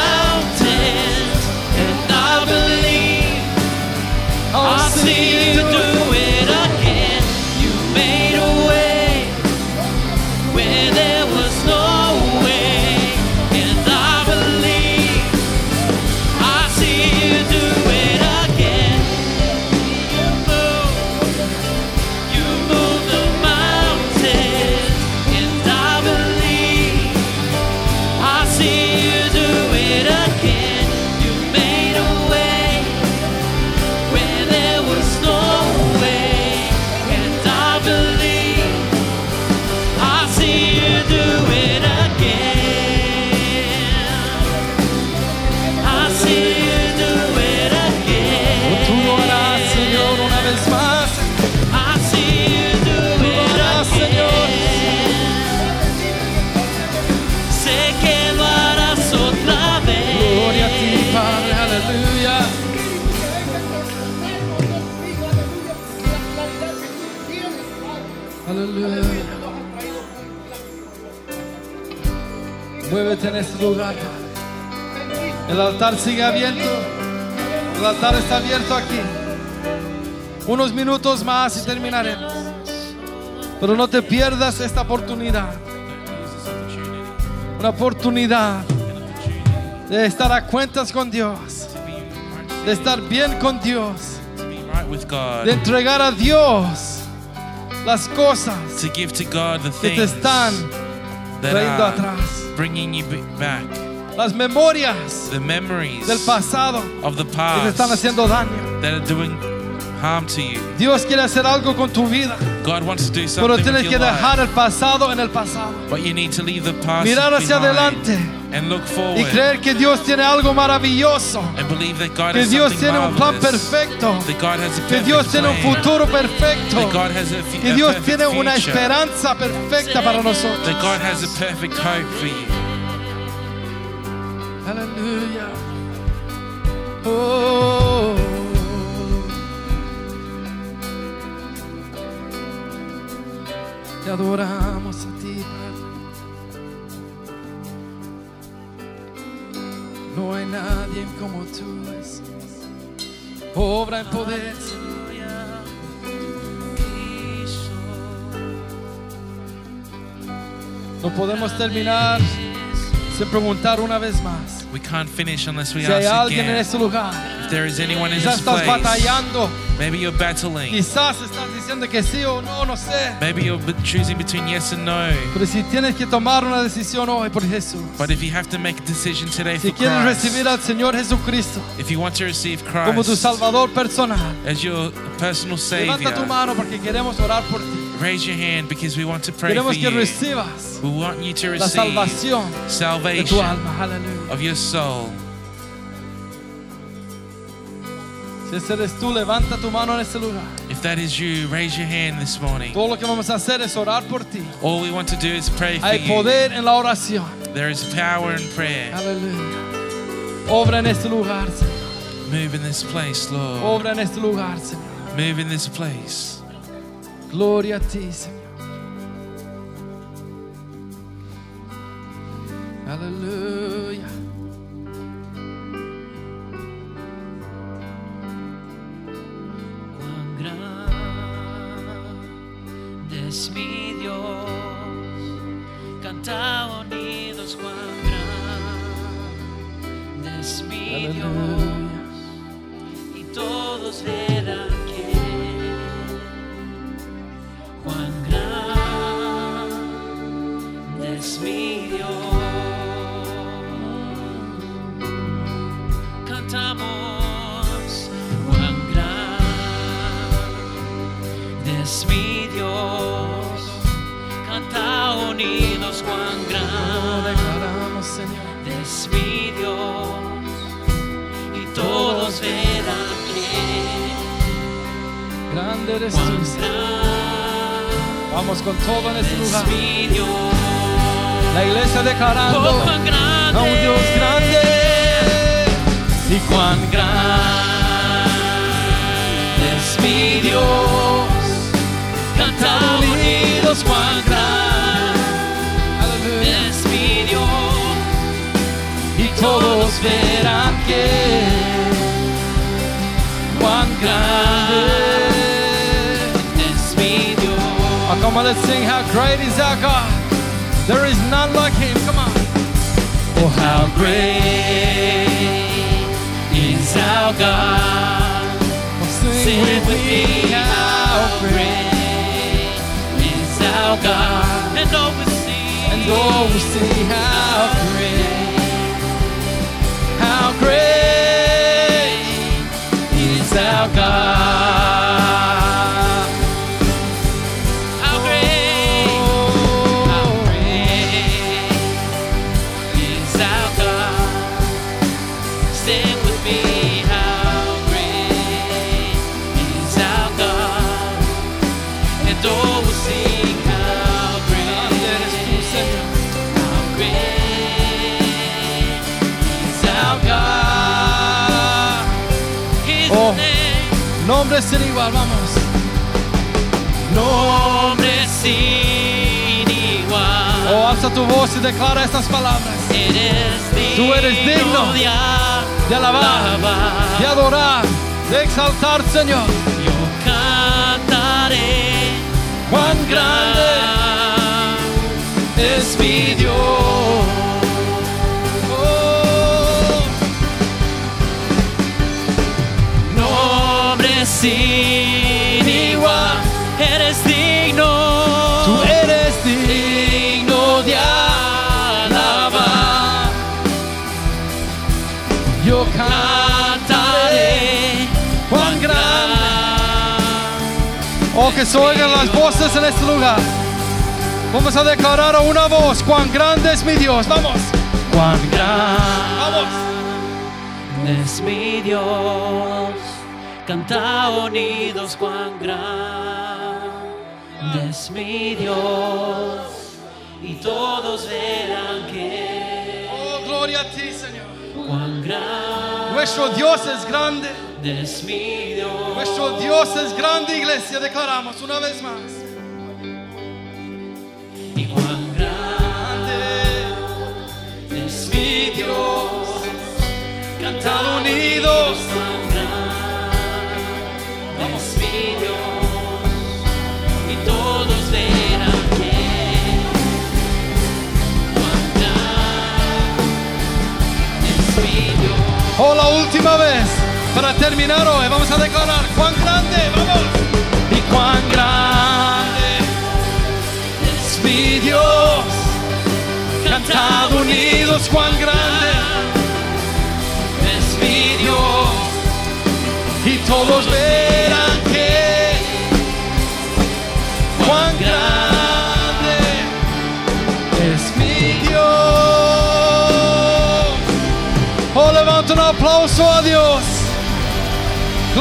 lugar. El altar sigue abierto. El altar está abierto aquí. Unos minutos más y terminaremos. Pero no te pierdas esta oportunidad. Una oportunidad de estar a cuentas con Dios. De estar bien con Dios. De entregar a Dios las cosas que te están trayendo atrás. Bringing you back, Las memorias the memories del pasado of the que te están past haciendo daño. that are doing harm to you. Dios quiere hacer algo con tu vida, God wants to do pero something tienes with que life, dejar el pasado en el pasado but you need to leave the past Mirar hacia behind adelante. and look y forward creer que Dios tiene algo maravilloso, and believe that God que has Dios tiene un plan perfecto, that God has a que Dios perfect tiene un futuro perfecto, that God has a, que a Dios perfect tiene una esperanza perfecta para nosotros. that God has a perfect hope for you. Aleluya. Oh. Te adoramos a ti, Padre. No hay nadie como tú. Jesús. Obra en poder. No podemos terminar sin preguntar una vez más. We can't finish unless we Si hay ask alguien en este lugar, If there is anyone in quizás this estás place, batallando, maybe you're battling. quizás estás diciendo que sí o no, no sé. Maybe you're b- choosing between yes and no. Pero si tienes que tomar una decisión hoy por Jesús, But if you have to make a decision today si for quieres Christ, recibir al Señor Jesucristo if you want to receive como tu Christ Salvador personal, as your personal levanta tu Savior, mano porque queremos orar por ti. Raise your hand because we want to pray for que you. recibas We want you to la receive salvación de tu salvation alma. Aleluya. of your soul. Si ese eres tú, levanta tu mano en este lugar. If that is you, raise your hand this morning. Todo lo que vamos a hacer es orar por ti. All we want to do is pray for Hay you. poder en la oración. There is power in prayer. Aleluya. Obra en este lugar, Señor. Move in this place, Lord. Obra en este lugar, Señor. Move in this place. Gloria a ti, Señor. Aleluya. Cuán grande es mi Dios, canta unidos, cuán grande es mi Dios, y todos eres tú. Vamos con todo en este lugar. La iglesia declarando Oh, a un Dios grande. y cuán grande es mi Dios. Canta unidos cuán grande es mi Dios Y todos verán que cuán grande. Come on, let's sing how great is our God. There is none like him. Come on. Oh, how great is our God. Oh, sing, Sing with me how great. is our God. And all we see. And oh, we sing how great. How great is our God. Sin igual, vamos. Nombre sin igual. Oh, alza tu voz y declara estas palabras. Eres digno, Tú eres digno de, De alabar, alabar. de adorar, de exaltar, Señor. Yo cantaré Cuán grande es mi que se oigan las voces en este lugar. Vamos a declarar a una voz cuán grande es mi Dios. Vamos. Cuán grande Vamos. es mi Dios. Canta unidos cuán grande es mi Dios. Y todos verán que Oh, gloria a ti, Señor. cuán grande Nuestro Dios es grande. Es mi Dios. Nuestro Dios es grande, iglesia. Declaramos una vez más. Y cuán grande es mi Dios. Cantado unidos. es mi Dios. Y todos verán que cuán grande es mi Dios. Oh, la última vez. Para terminar hoy, vamos a declarar cuán grande. Vamos. Y cuán grande es mi Dios. Cantado unidos, cuán grande es mi Dios. Y todos verán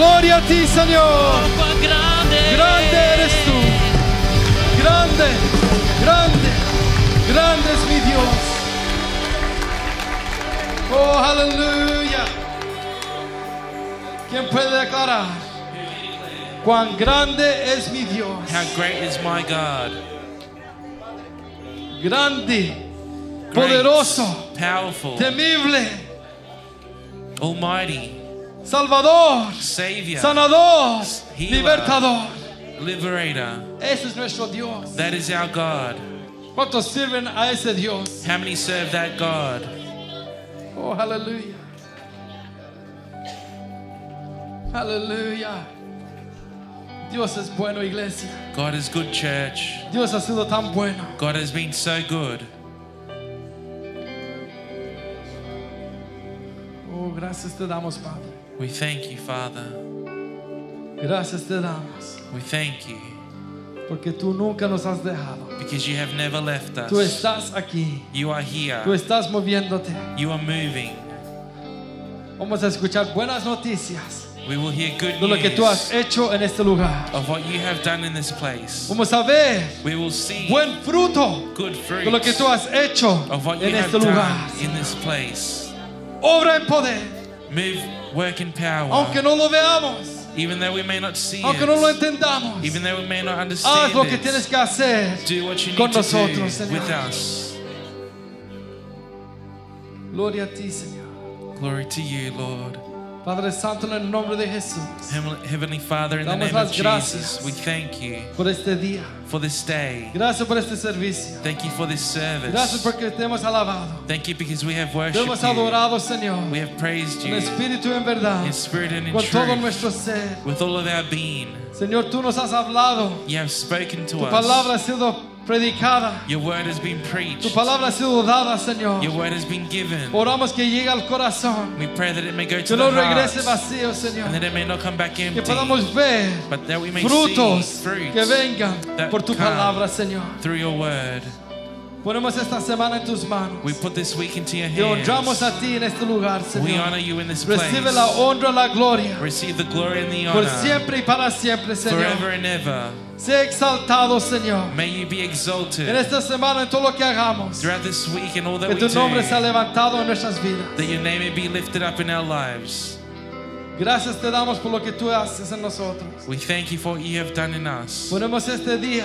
Gloria a ti, Señor. Grande eres tú. Grande, grande, grande es mi Dios. Oh, aleluya. ¿Quién puede declarar? Cuán grande es mi Dios. How great is my God? Grande, Great, poderoso, powerful, temible, almighty, salvador, Savior, sanador, Healer. libertador. liberator. Ese es nuestro Dios. That is our God. ¿Cuántos sirven a ese Dios? How many serve that God? Oh, hallelujah. Hallelujah. Dios es bueno, iglesia. God is good, church. Dios ha sido tan bueno. God has been so good. Oh, gracias te damos, Padre. We thank you, Father. Gracias te damos. We thank you Porque tú nunca nos has dejado. because you have never left Tú us. estás aquí. You are here. Tú estás moviéndote. You are moving. Vamos a escuchar buenas noticias We will hear good de lo que tú has news hecho en este lugar. of what you have done in this place. Vamos a ver We will see buen fruto good fruit de lo que tú has hecho of what you en have este lugar. done in this place. Obra en poder. Move, work in power. Aunque no lo veamos, Even though we may not see aunque no lo it. entendamos, Even though we may not haz understand lo que tienes it. que hacer Do what you con need to do Señor. with us. Gloria a ti, Señor. Glory to you, Lord. Padre Santo, en el nombre de Jesús, Heavenly Father, in the name of. Jesus, we thank you por este día. for this day. Gracias por este servicio. Thank you for this service. Gracias porque te hemos alabado. Thank you because we have worshipped hemos you. Señor. We have praised En you espíritu en verdad. in spirit and in Con todo truth. nuestro ser. With all of our being, Señor, tú nos has hablado. you have spoken to Tu palabra us. ha sido predicada. Your word has been Tu preached. palabra ha sido dada, Señor. Your word has been given. Oramos que llegue al corazón. We pray that it may go Que to no the heart regrese vacío, and Señor. that it may not come back Que empty, podamos ver but that we may frutos see fruits que vengan por tu palabra, Señor. through your word. Ponemos esta semana en tus manos. We put this week into your Te honramos hands. a ti en este lugar, We honor you in this place. Recibe la honra, la gloria. Receive the glory and the Por siempre y para siempre, forever and ever. Sea exaltado, Señor. May you be En exalted esta semana, en todo lo que hagamos. throughout this week and all that Que we tu do. nombre sea levantado en nuestras vidas. That your name may be lifted up in our lives. Gracias te damos por lo que tú haces en nosotros. We thank you for what you have done in us. Ponemos este día,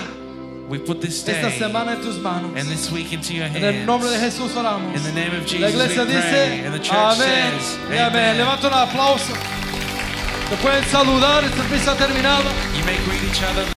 We put this esta semana en tus manos. and this week into your En el nombre de hands. Jesús oramos. In the name of La Jesus iglesia we pray. dice, And the church amén says, y amén. Amen. Levanta un aplauso. Te pueden saludar, este servicio ha terminado. You may greet each other.